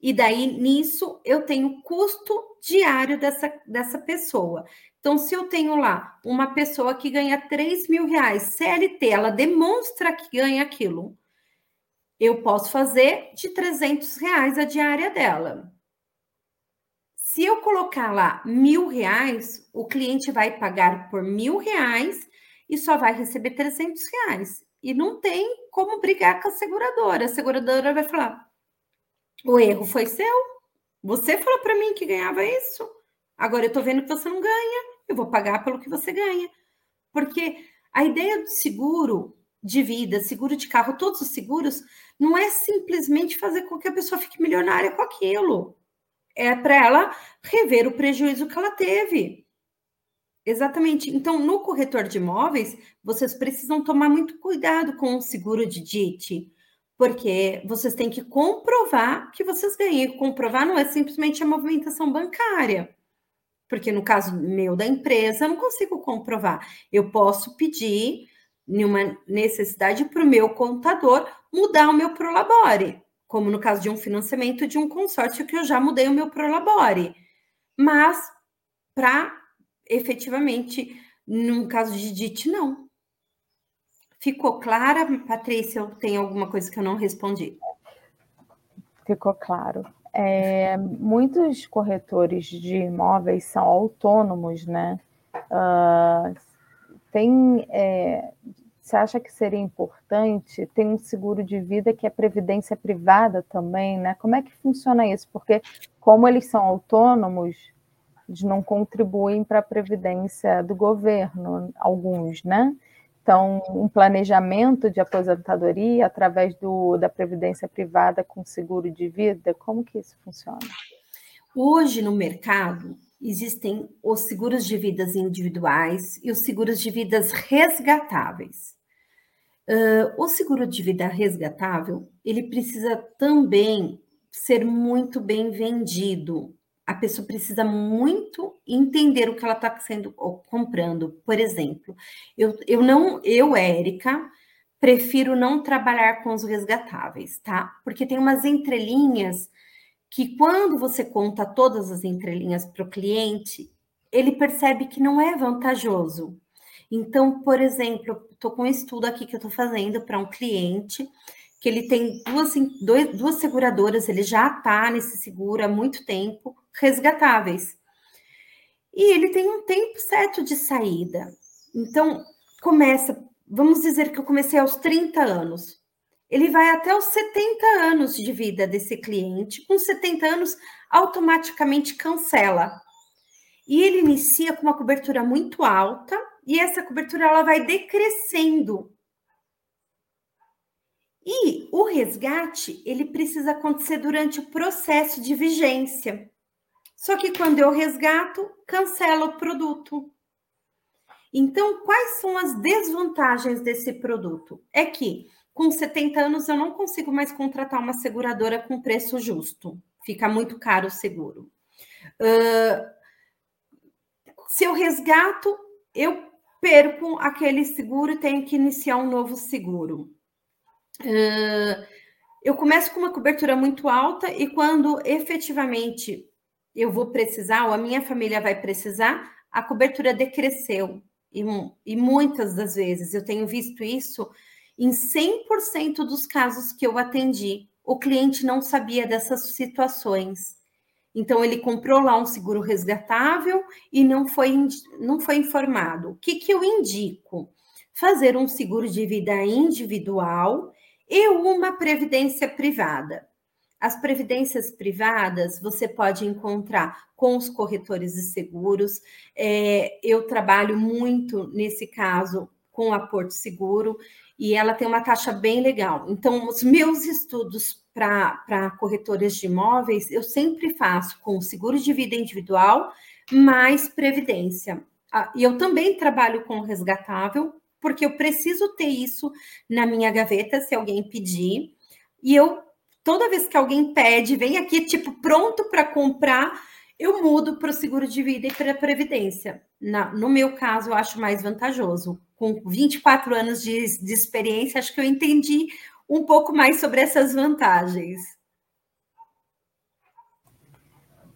E daí, nisso, eu tenho custo diário dessa, dessa pessoa. Então, se eu tenho lá uma pessoa que ganha 3 mil reais, CLT, ela demonstra que ganha aquilo eu posso fazer de 300 reais a diária dela. Se eu colocar lá mil reais, o cliente vai pagar por mil reais e só vai receber 300 reais. E não tem como brigar com a seguradora. A seguradora vai falar: o erro foi seu. Você falou para mim que ganhava isso. Agora eu tô vendo que você não ganha. Eu vou pagar pelo que você ganha. Porque a ideia do seguro de vida, seguro de carro, todos os seguros, não é simplesmente fazer com que a pessoa fique milionária com aquilo. É para ela rever o prejuízo que ela teve. Exatamente. Então, no corretor de imóveis, vocês precisam tomar muito cuidado com o seguro de DIT, porque vocês têm que comprovar que vocês ganham. Comprovar não é simplesmente a movimentação bancária. Porque no caso meu da empresa, eu não consigo comprovar. Eu posso pedir nenhuma necessidade para o meu contador mudar o meu Prolabore, como no caso de um financiamento de um consórcio que eu já mudei o meu Prolabore. Mas para efetivamente, num caso de DIT, não. Ficou clara, Patrícia? Tem alguma coisa que eu não respondi? Ficou claro. É, muitos corretores de imóveis são autônomos, né? Uh, tem, é, você acha que seria importante ter um seguro de vida que é previdência privada também, né? Como é que funciona isso? Porque como eles são autônomos, eles não contribuem para a previdência do governo, alguns, né? Então, um planejamento de aposentadoria através do, da previdência privada com seguro de vida, como que isso funciona? Hoje no mercado existem os seguros de vidas individuais e os seguros de vidas resgatáveis. Uh, o seguro de vida resgatável, ele precisa também ser muito bem vendido. A pessoa precisa muito entender o que ela está sendo comprando. Por exemplo, eu, eu não, eu, Érica, prefiro não trabalhar com os resgatáveis, tá? Porque tem umas entrelinhas que quando você conta todas as entrelinhas para o cliente, ele percebe que não é vantajoso. Então, por exemplo, estou com um estudo aqui que eu estou fazendo para um cliente que ele tem duas, dois, duas seguradoras, ele já está nesse seguro há muito tempo, resgatáveis. E ele tem um tempo certo de saída. Então, começa, vamos dizer que eu comecei aos 30 anos ele vai até os 70 anos de vida desse cliente. Com 70 anos, automaticamente cancela. E ele inicia com uma cobertura muito alta e essa cobertura ela vai decrescendo. E o resgate, ele precisa acontecer durante o processo de vigência. Só que quando eu resgato, cancela o produto. Então, quais são as desvantagens desse produto? É que com 70 anos eu não consigo mais contratar uma seguradora com preço justo. Fica muito caro o seguro. Uh, se eu resgato, eu perco aquele seguro e tenho que iniciar um novo seguro. Uh, eu começo com uma cobertura muito alta e quando efetivamente eu vou precisar, ou a minha família vai precisar, a cobertura decresceu. E, e muitas das vezes eu tenho visto isso em 100% dos casos que eu atendi. O cliente não sabia dessas situações. Então, ele comprou lá um seguro resgatável e não foi, não foi informado. O que, que eu indico? Fazer um seguro de vida individual e uma previdência privada. As previdências privadas você pode encontrar com os corretores de seguros. É, eu trabalho muito nesse caso com a Porto Seguro e ela tem uma taxa bem legal. Então, os meus estudos para corretores de imóveis, eu sempre faço com seguro de vida individual mais previdência. Ah, e eu também trabalho com resgatável, porque eu preciso ter isso na minha gaveta se alguém pedir. E eu, toda vez que alguém pede, vem aqui, tipo, pronto para comprar, eu mudo para o seguro de vida e para a previdência. Na, no meu caso, eu acho mais vantajoso. Com 24 anos de, de experiência, acho que eu entendi um pouco mais sobre essas vantagens.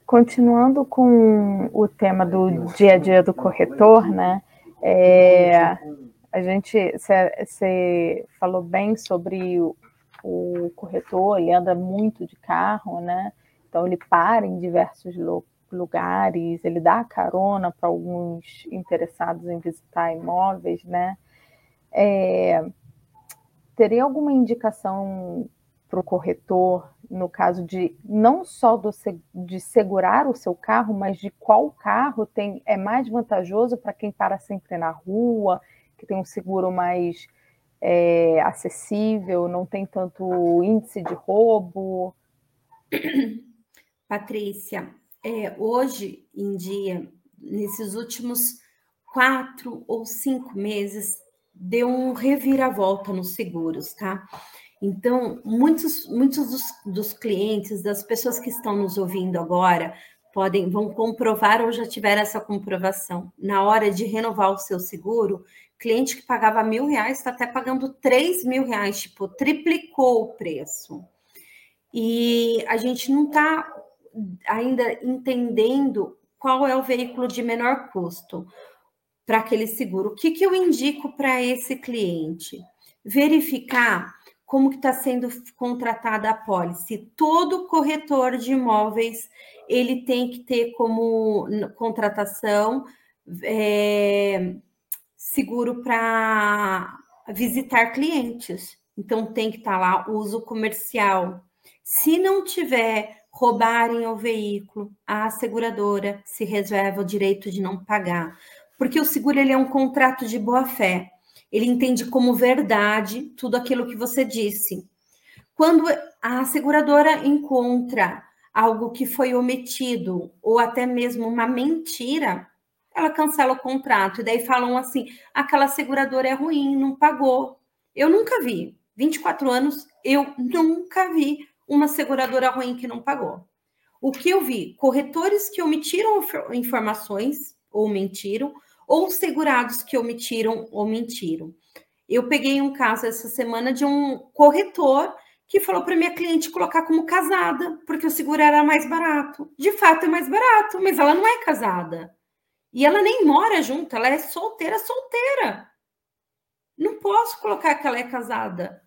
Continuando com o tema do dia a dia do corretor, né? É, a gente, você falou bem sobre o, o, corretor, ele anda muito de carro, né? Então ele para em diversos lugares, ele dá carona para alguns interessados em visitar imóveis, né? É, teria alguma indicação para o corretor no caso de não só do, de segurar o seu carro, mas de qual carro tem é mais vantajoso para quem para sempre na rua, que tem um seguro mais é, acessível, não tem tanto índice de roubo. Patrícia, é, hoje em dia, nesses últimos quatro ou cinco meses, deu um reviravolta nos seguros, tá? Então, muitos, muitos dos, dos clientes, das pessoas que estão nos ouvindo agora, podem vão comprovar ou já tiveram essa comprovação. Na hora de renovar o seu seguro, cliente que pagava mil reais está até pagando três mil reais, tipo, triplicou o preço. E a gente não está ainda entendendo qual é o veículo de menor custo para aquele seguro. O que, que eu indico para esse cliente? Verificar como que está sendo contratada a pólice. Todo corretor de imóveis ele tem que ter como contratação é, seguro para visitar clientes. Então tem que estar tá lá uso comercial. Se não tiver roubarem o veículo, a seguradora se reserva o direito de não pagar, porque o seguro ele é um contrato de boa fé. Ele entende como verdade tudo aquilo que você disse. Quando a seguradora encontra algo que foi omitido ou até mesmo uma mentira, ela cancela o contrato. E daí falam assim: aquela seguradora é ruim, não pagou. Eu nunca vi, 24 anos, eu nunca vi uma seguradora ruim que não pagou. O que eu vi? Corretores que omitiram informações ou mentiram, ou segurados que omitiram ou mentiram. Eu peguei um caso essa semana de um corretor que falou para minha cliente colocar como casada, porque o seguro era mais barato. De fato é mais barato, mas ela não é casada. E ela nem mora junto, ela é solteira, solteira. Não posso colocar que ela é casada.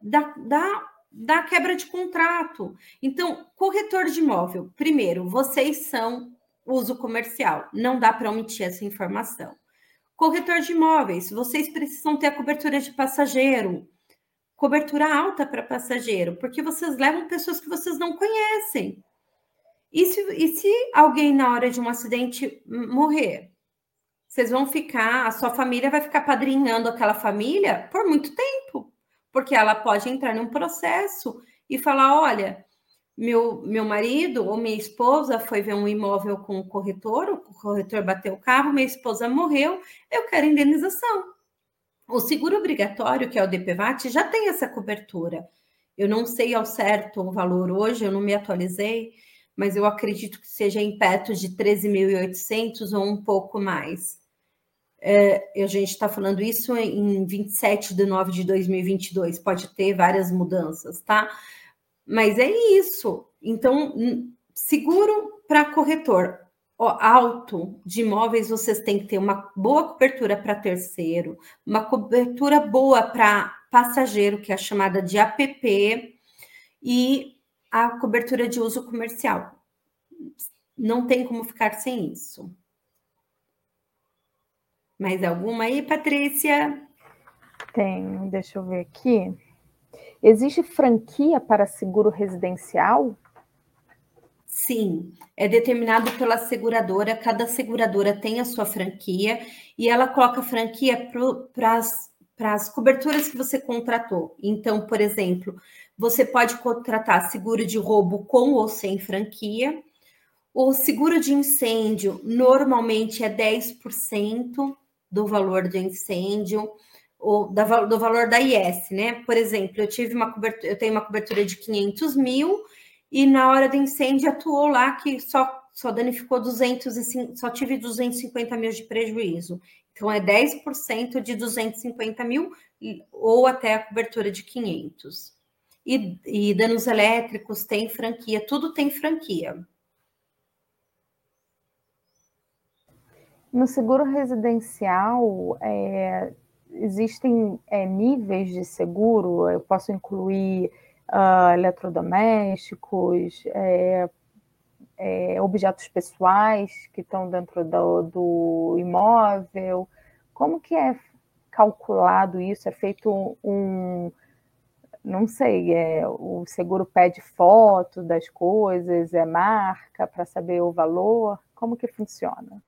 Dá, dá, dá quebra de contrato. Então, corretor de imóvel, primeiro, vocês são uso comercial, não dá para omitir essa informação. Corretor de imóveis, vocês precisam ter a cobertura de passageiro, cobertura alta para passageiro, porque vocês levam pessoas que vocês não conhecem. E se, e se alguém, na hora de um acidente, morrer? Vocês vão ficar, a sua família vai ficar padrinhando aquela família por muito tempo porque ela pode entrar num processo e falar: olha, meu, meu marido ou minha esposa foi ver um imóvel com o corretor, o corretor bateu o carro, minha esposa morreu, eu quero indenização. O seguro obrigatório, que é o DPVAT, já tem essa cobertura. Eu não sei ao certo o valor hoje, eu não me atualizei, mas eu acredito que seja em perto de 13.800 ou um pouco mais. É, a gente está falando isso em 27 de nove de 2022, pode ter várias mudanças, tá? Mas é isso. Então, seguro para corretor alto de imóveis, vocês têm que ter uma boa cobertura para terceiro, uma cobertura boa para passageiro, que é a chamada de APP, e a cobertura de uso comercial. Não tem como ficar sem isso. Mais alguma aí, Patrícia? Tem, deixa eu ver aqui. Existe franquia para seguro residencial? Sim, é determinado pela seguradora, cada seguradora tem a sua franquia e ela coloca franquia para as coberturas que você contratou. Então, por exemplo, você pode contratar seguro de roubo com ou sem franquia. O seguro de incêndio normalmente é 10% do valor do incêndio ou do valor da IS, né? Por exemplo, eu tive uma cobertura, eu tenho uma cobertura de 500 mil e na hora do incêndio atuou lá que só, só danificou 200 só tive 250 mil de prejuízo. Então é 10% de 250 mil ou até a cobertura de 500. E, e danos elétricos tem franquia, tudo tem franquia. No seguro residencial, é, existem é, níveis de seguro? Eu posso incluir uh, eletrodomésticos, é, é, objetos pessoais que estão dentro do, do, imóvel? Como que é calculado isso? É feito um, não sei, é, o seguro pede foto das coisas, é marca para saber o valor? Como que funciona?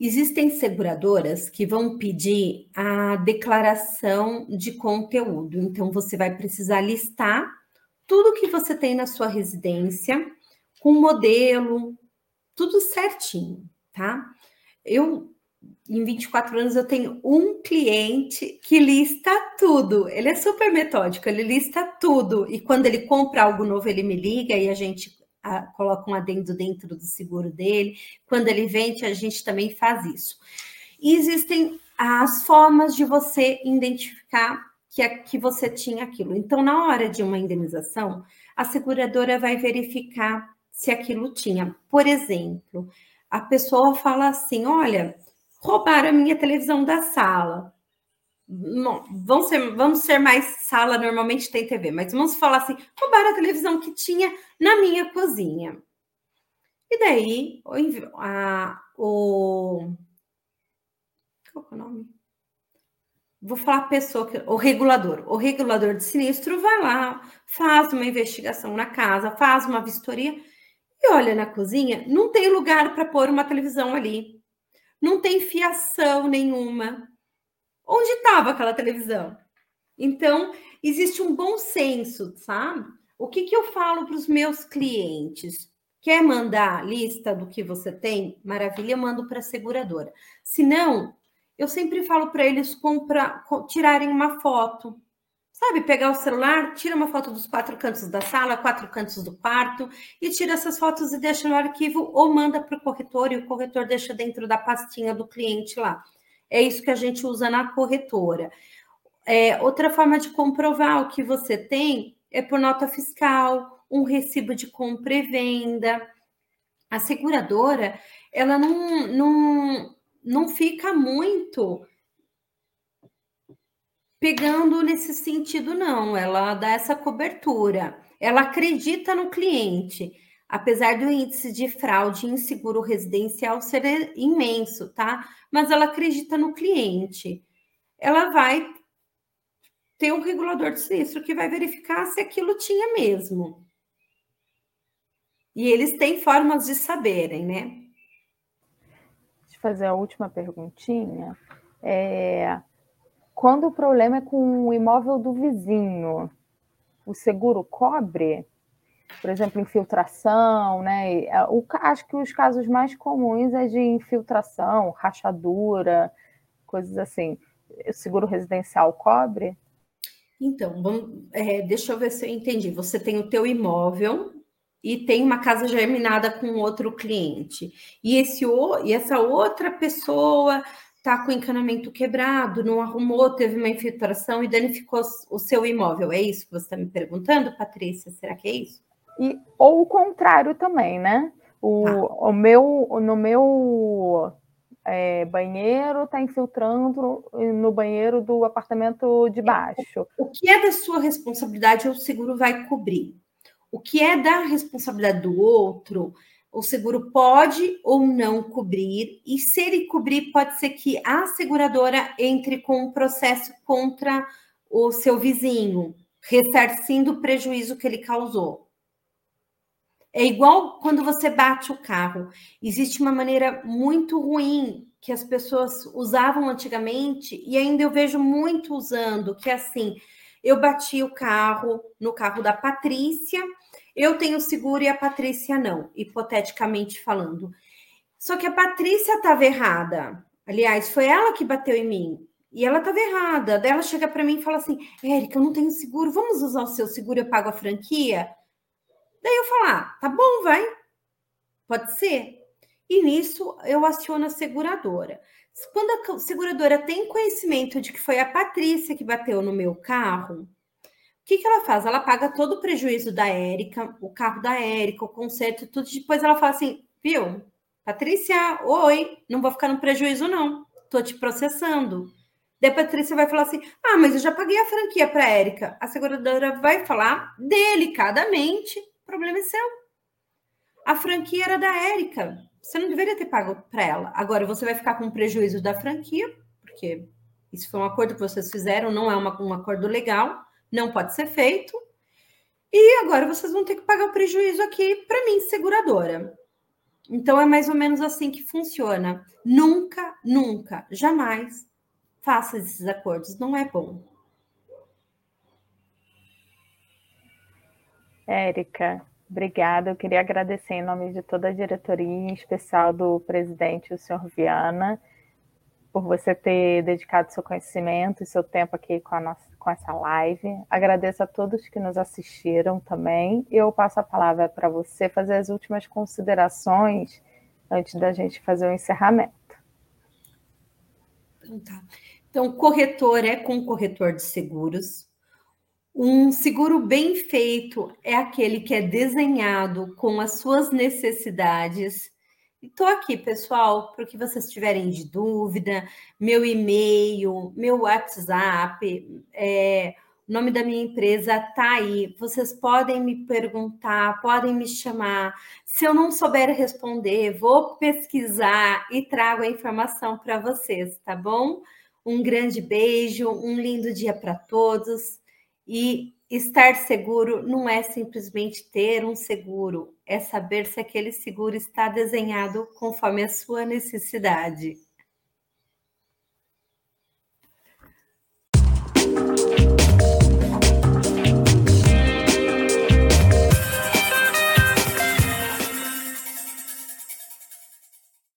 Existem seguradoras que vão pedir a declaração de conteúdo. Então, você vai precisar listar tudo que você tem na sua residência, com modelo, tudo certinho, tá? Eu, em 24 anos, eu tenho um cliente que lista tudo. Ele é super metódico, ele lista tudo. E quando ele compra algo novo, ele me liga e a gente a, coloca um adendo dentro do seguro dele. Quando ele vende, a gente também faz isso. E existem as formas de você identificar que, que você tinha aquilo. Então, na hora de uma indenização, a seguradora vai verificar se aquilo tinha. Por exemplo, a pessoa fala assim: olha, roubaram a minha televisão da sala. Bom, vamos ser, vamos ser mais sala, normalmente tem TV, mas vamos falar assim: roubaram a televisão que tinha na minha cozinha. E daí, a, o. Qual é o nome? vou falar a pessoa, que, o regulador, o regulador de sinistro vai lá, faz uma investigação na casa, faz uma vistoria e olha na cozinha, não tem lugar para pôr uma televisão ali, não tem fiação nenhuma. Onde estava aquela televisão? Então, existe um bom senso, sabe? O que, que eu falo para os meus clientes? Quer mandar lista do que você tem? Maravilha, mando para a seguradora. Se não, eu sempre falo para eles comprar, tirarem uma foto. Sabe, pegar o celular, tira uma foto dos quatro cantos da sala, quatro cantos do quarto, e tira essas fotos e deixa no arquivo ou manda para o corretor e o corretor deixa dentro da pastinha do cliente lá. É isso que a gente usa na corretora. É, outra forma de comprovar o que você tem é por nota fiscal, um recibo de compra e venda. A seguradora, ela não, não, não fica muito pegando nesse sentido, não. Ela dá essa cobertura. Ela acredita no cliente, apesar do índice de fraude em seguro residencial ser imenso, tá? Mas ela acredita no cliente. Ela vai ter um regulador de sinistro que vai verificar se aquilo tinha mesmo. E eles têm formas de saberem, né? fazer a última perguntinha. É, quando o problema é com o imóvel do vizinho, o seguro cobre? Por exemplo, infiltração, né? O, acho que os casos mais comuns é de infiltração, rachadura, coisas assim. O seguro residencial cobre? Então, é, deixa eu ver se eu entendi. Você tem o teu imóvel e tem uma casa germinada com outro cliente. E, esse, e essa outra pessoa está com o encanamento quebrado, não arrumou, teve uma infiltração e danificou o seu imóvel. É isso que você está me perguntando, Patrícia? Será que é isso? E, ou o contrário também, né? O, ah. o meu, no meu é, banheiro está infiltrando no banheiro do apartamento de baixo. O que é da sua responsabilidade, o seguro vai cobrir. O que é da responsabilidade do outro, o seguro pode ou não cobrir, e se ele cobrir, pode ser que a seguradora entre com um processo contra o seu vizinho, ressarcindo o prejuízo que ele causou. É igual quando você bate o carro. Existe uma maneira muito ruim que as pessoas usavam antigamente e ainda eu vejo muito usando, que é assim, eu bati o carro no carro da Patrícia, eu tenho seguro e a Patrícia não, hipoteticamente falando. Só que a Patrícia estava errada. Aliás, foi ela que bateu em mim. E ela estava errada. Daí ela chega para mim e fala assim: Érica, eu não tenho seguro, vamos usar o seu seguro, eu pago a franquia? Daí eu falo, ah, tá bom, vai. Pode ser. E nisso eu aciono a seguradora. Quando a seguradora tem conhecimento de que foi a Patrícia que bateu no meu carro, o que, que ela faz? Ela paga todo o prejuízo da Érica, o carro da Érica, o conserto, tudo. Depois ela fala assim, viu? Patrícia, oi, não vou ficar no prejuízo, não. Tô te processando. Daí a Patrícia vai falar assim: ah, mas eu já paguei a franquia para Érica. A seguradora vai falar delicadamente o problema é seu. A franquia era da Érica. Você não deveria ter pago para ela. Agora você vai ficar com prejuízo da franquia, porque isso foi um acordo que vocês fizeram, não é uma, um acordo legal, não pode ser feito. E agora vocês vão ter que pagar o prejuízo aqui para mim, seguradora. Então é mais ou menos assim que funciona. Nunca, nunca, jamais faça esses acordos, não é bom. Érica, obrigada. Eu queria agradecer em nome de toda a diretoria, em especial do presidente, o senhor Viana, por você ter dedicado seu conhecimento e seu tempo aqui com, a nossa, com essa live. Agradeço a todos que nos assistiram também. Eu passo a palavra para você fazer as últimas considerações antes da gente fazer o encerramento. Então, tá. Então, corretor é com corretor de seguros. Um seguro bem feito é aquele que é desenhado com as suas necessidades. Estou aqui, pessoal, para o que vocês tiverem de dúvida, meu e-mail, meu WhatsApp, é, o nome da minha empresa está aí. Vocês podem me perguntar, podem me chamar. Se eu não souber responder, vou pesquisar e trago a informação para vocês, tá bom? Um grande beijo, um lindo dia para todos. E estar seguro não é simplesmente ter um seguro, é saber se aquele seguro está desenhado conforme a sua necessidade.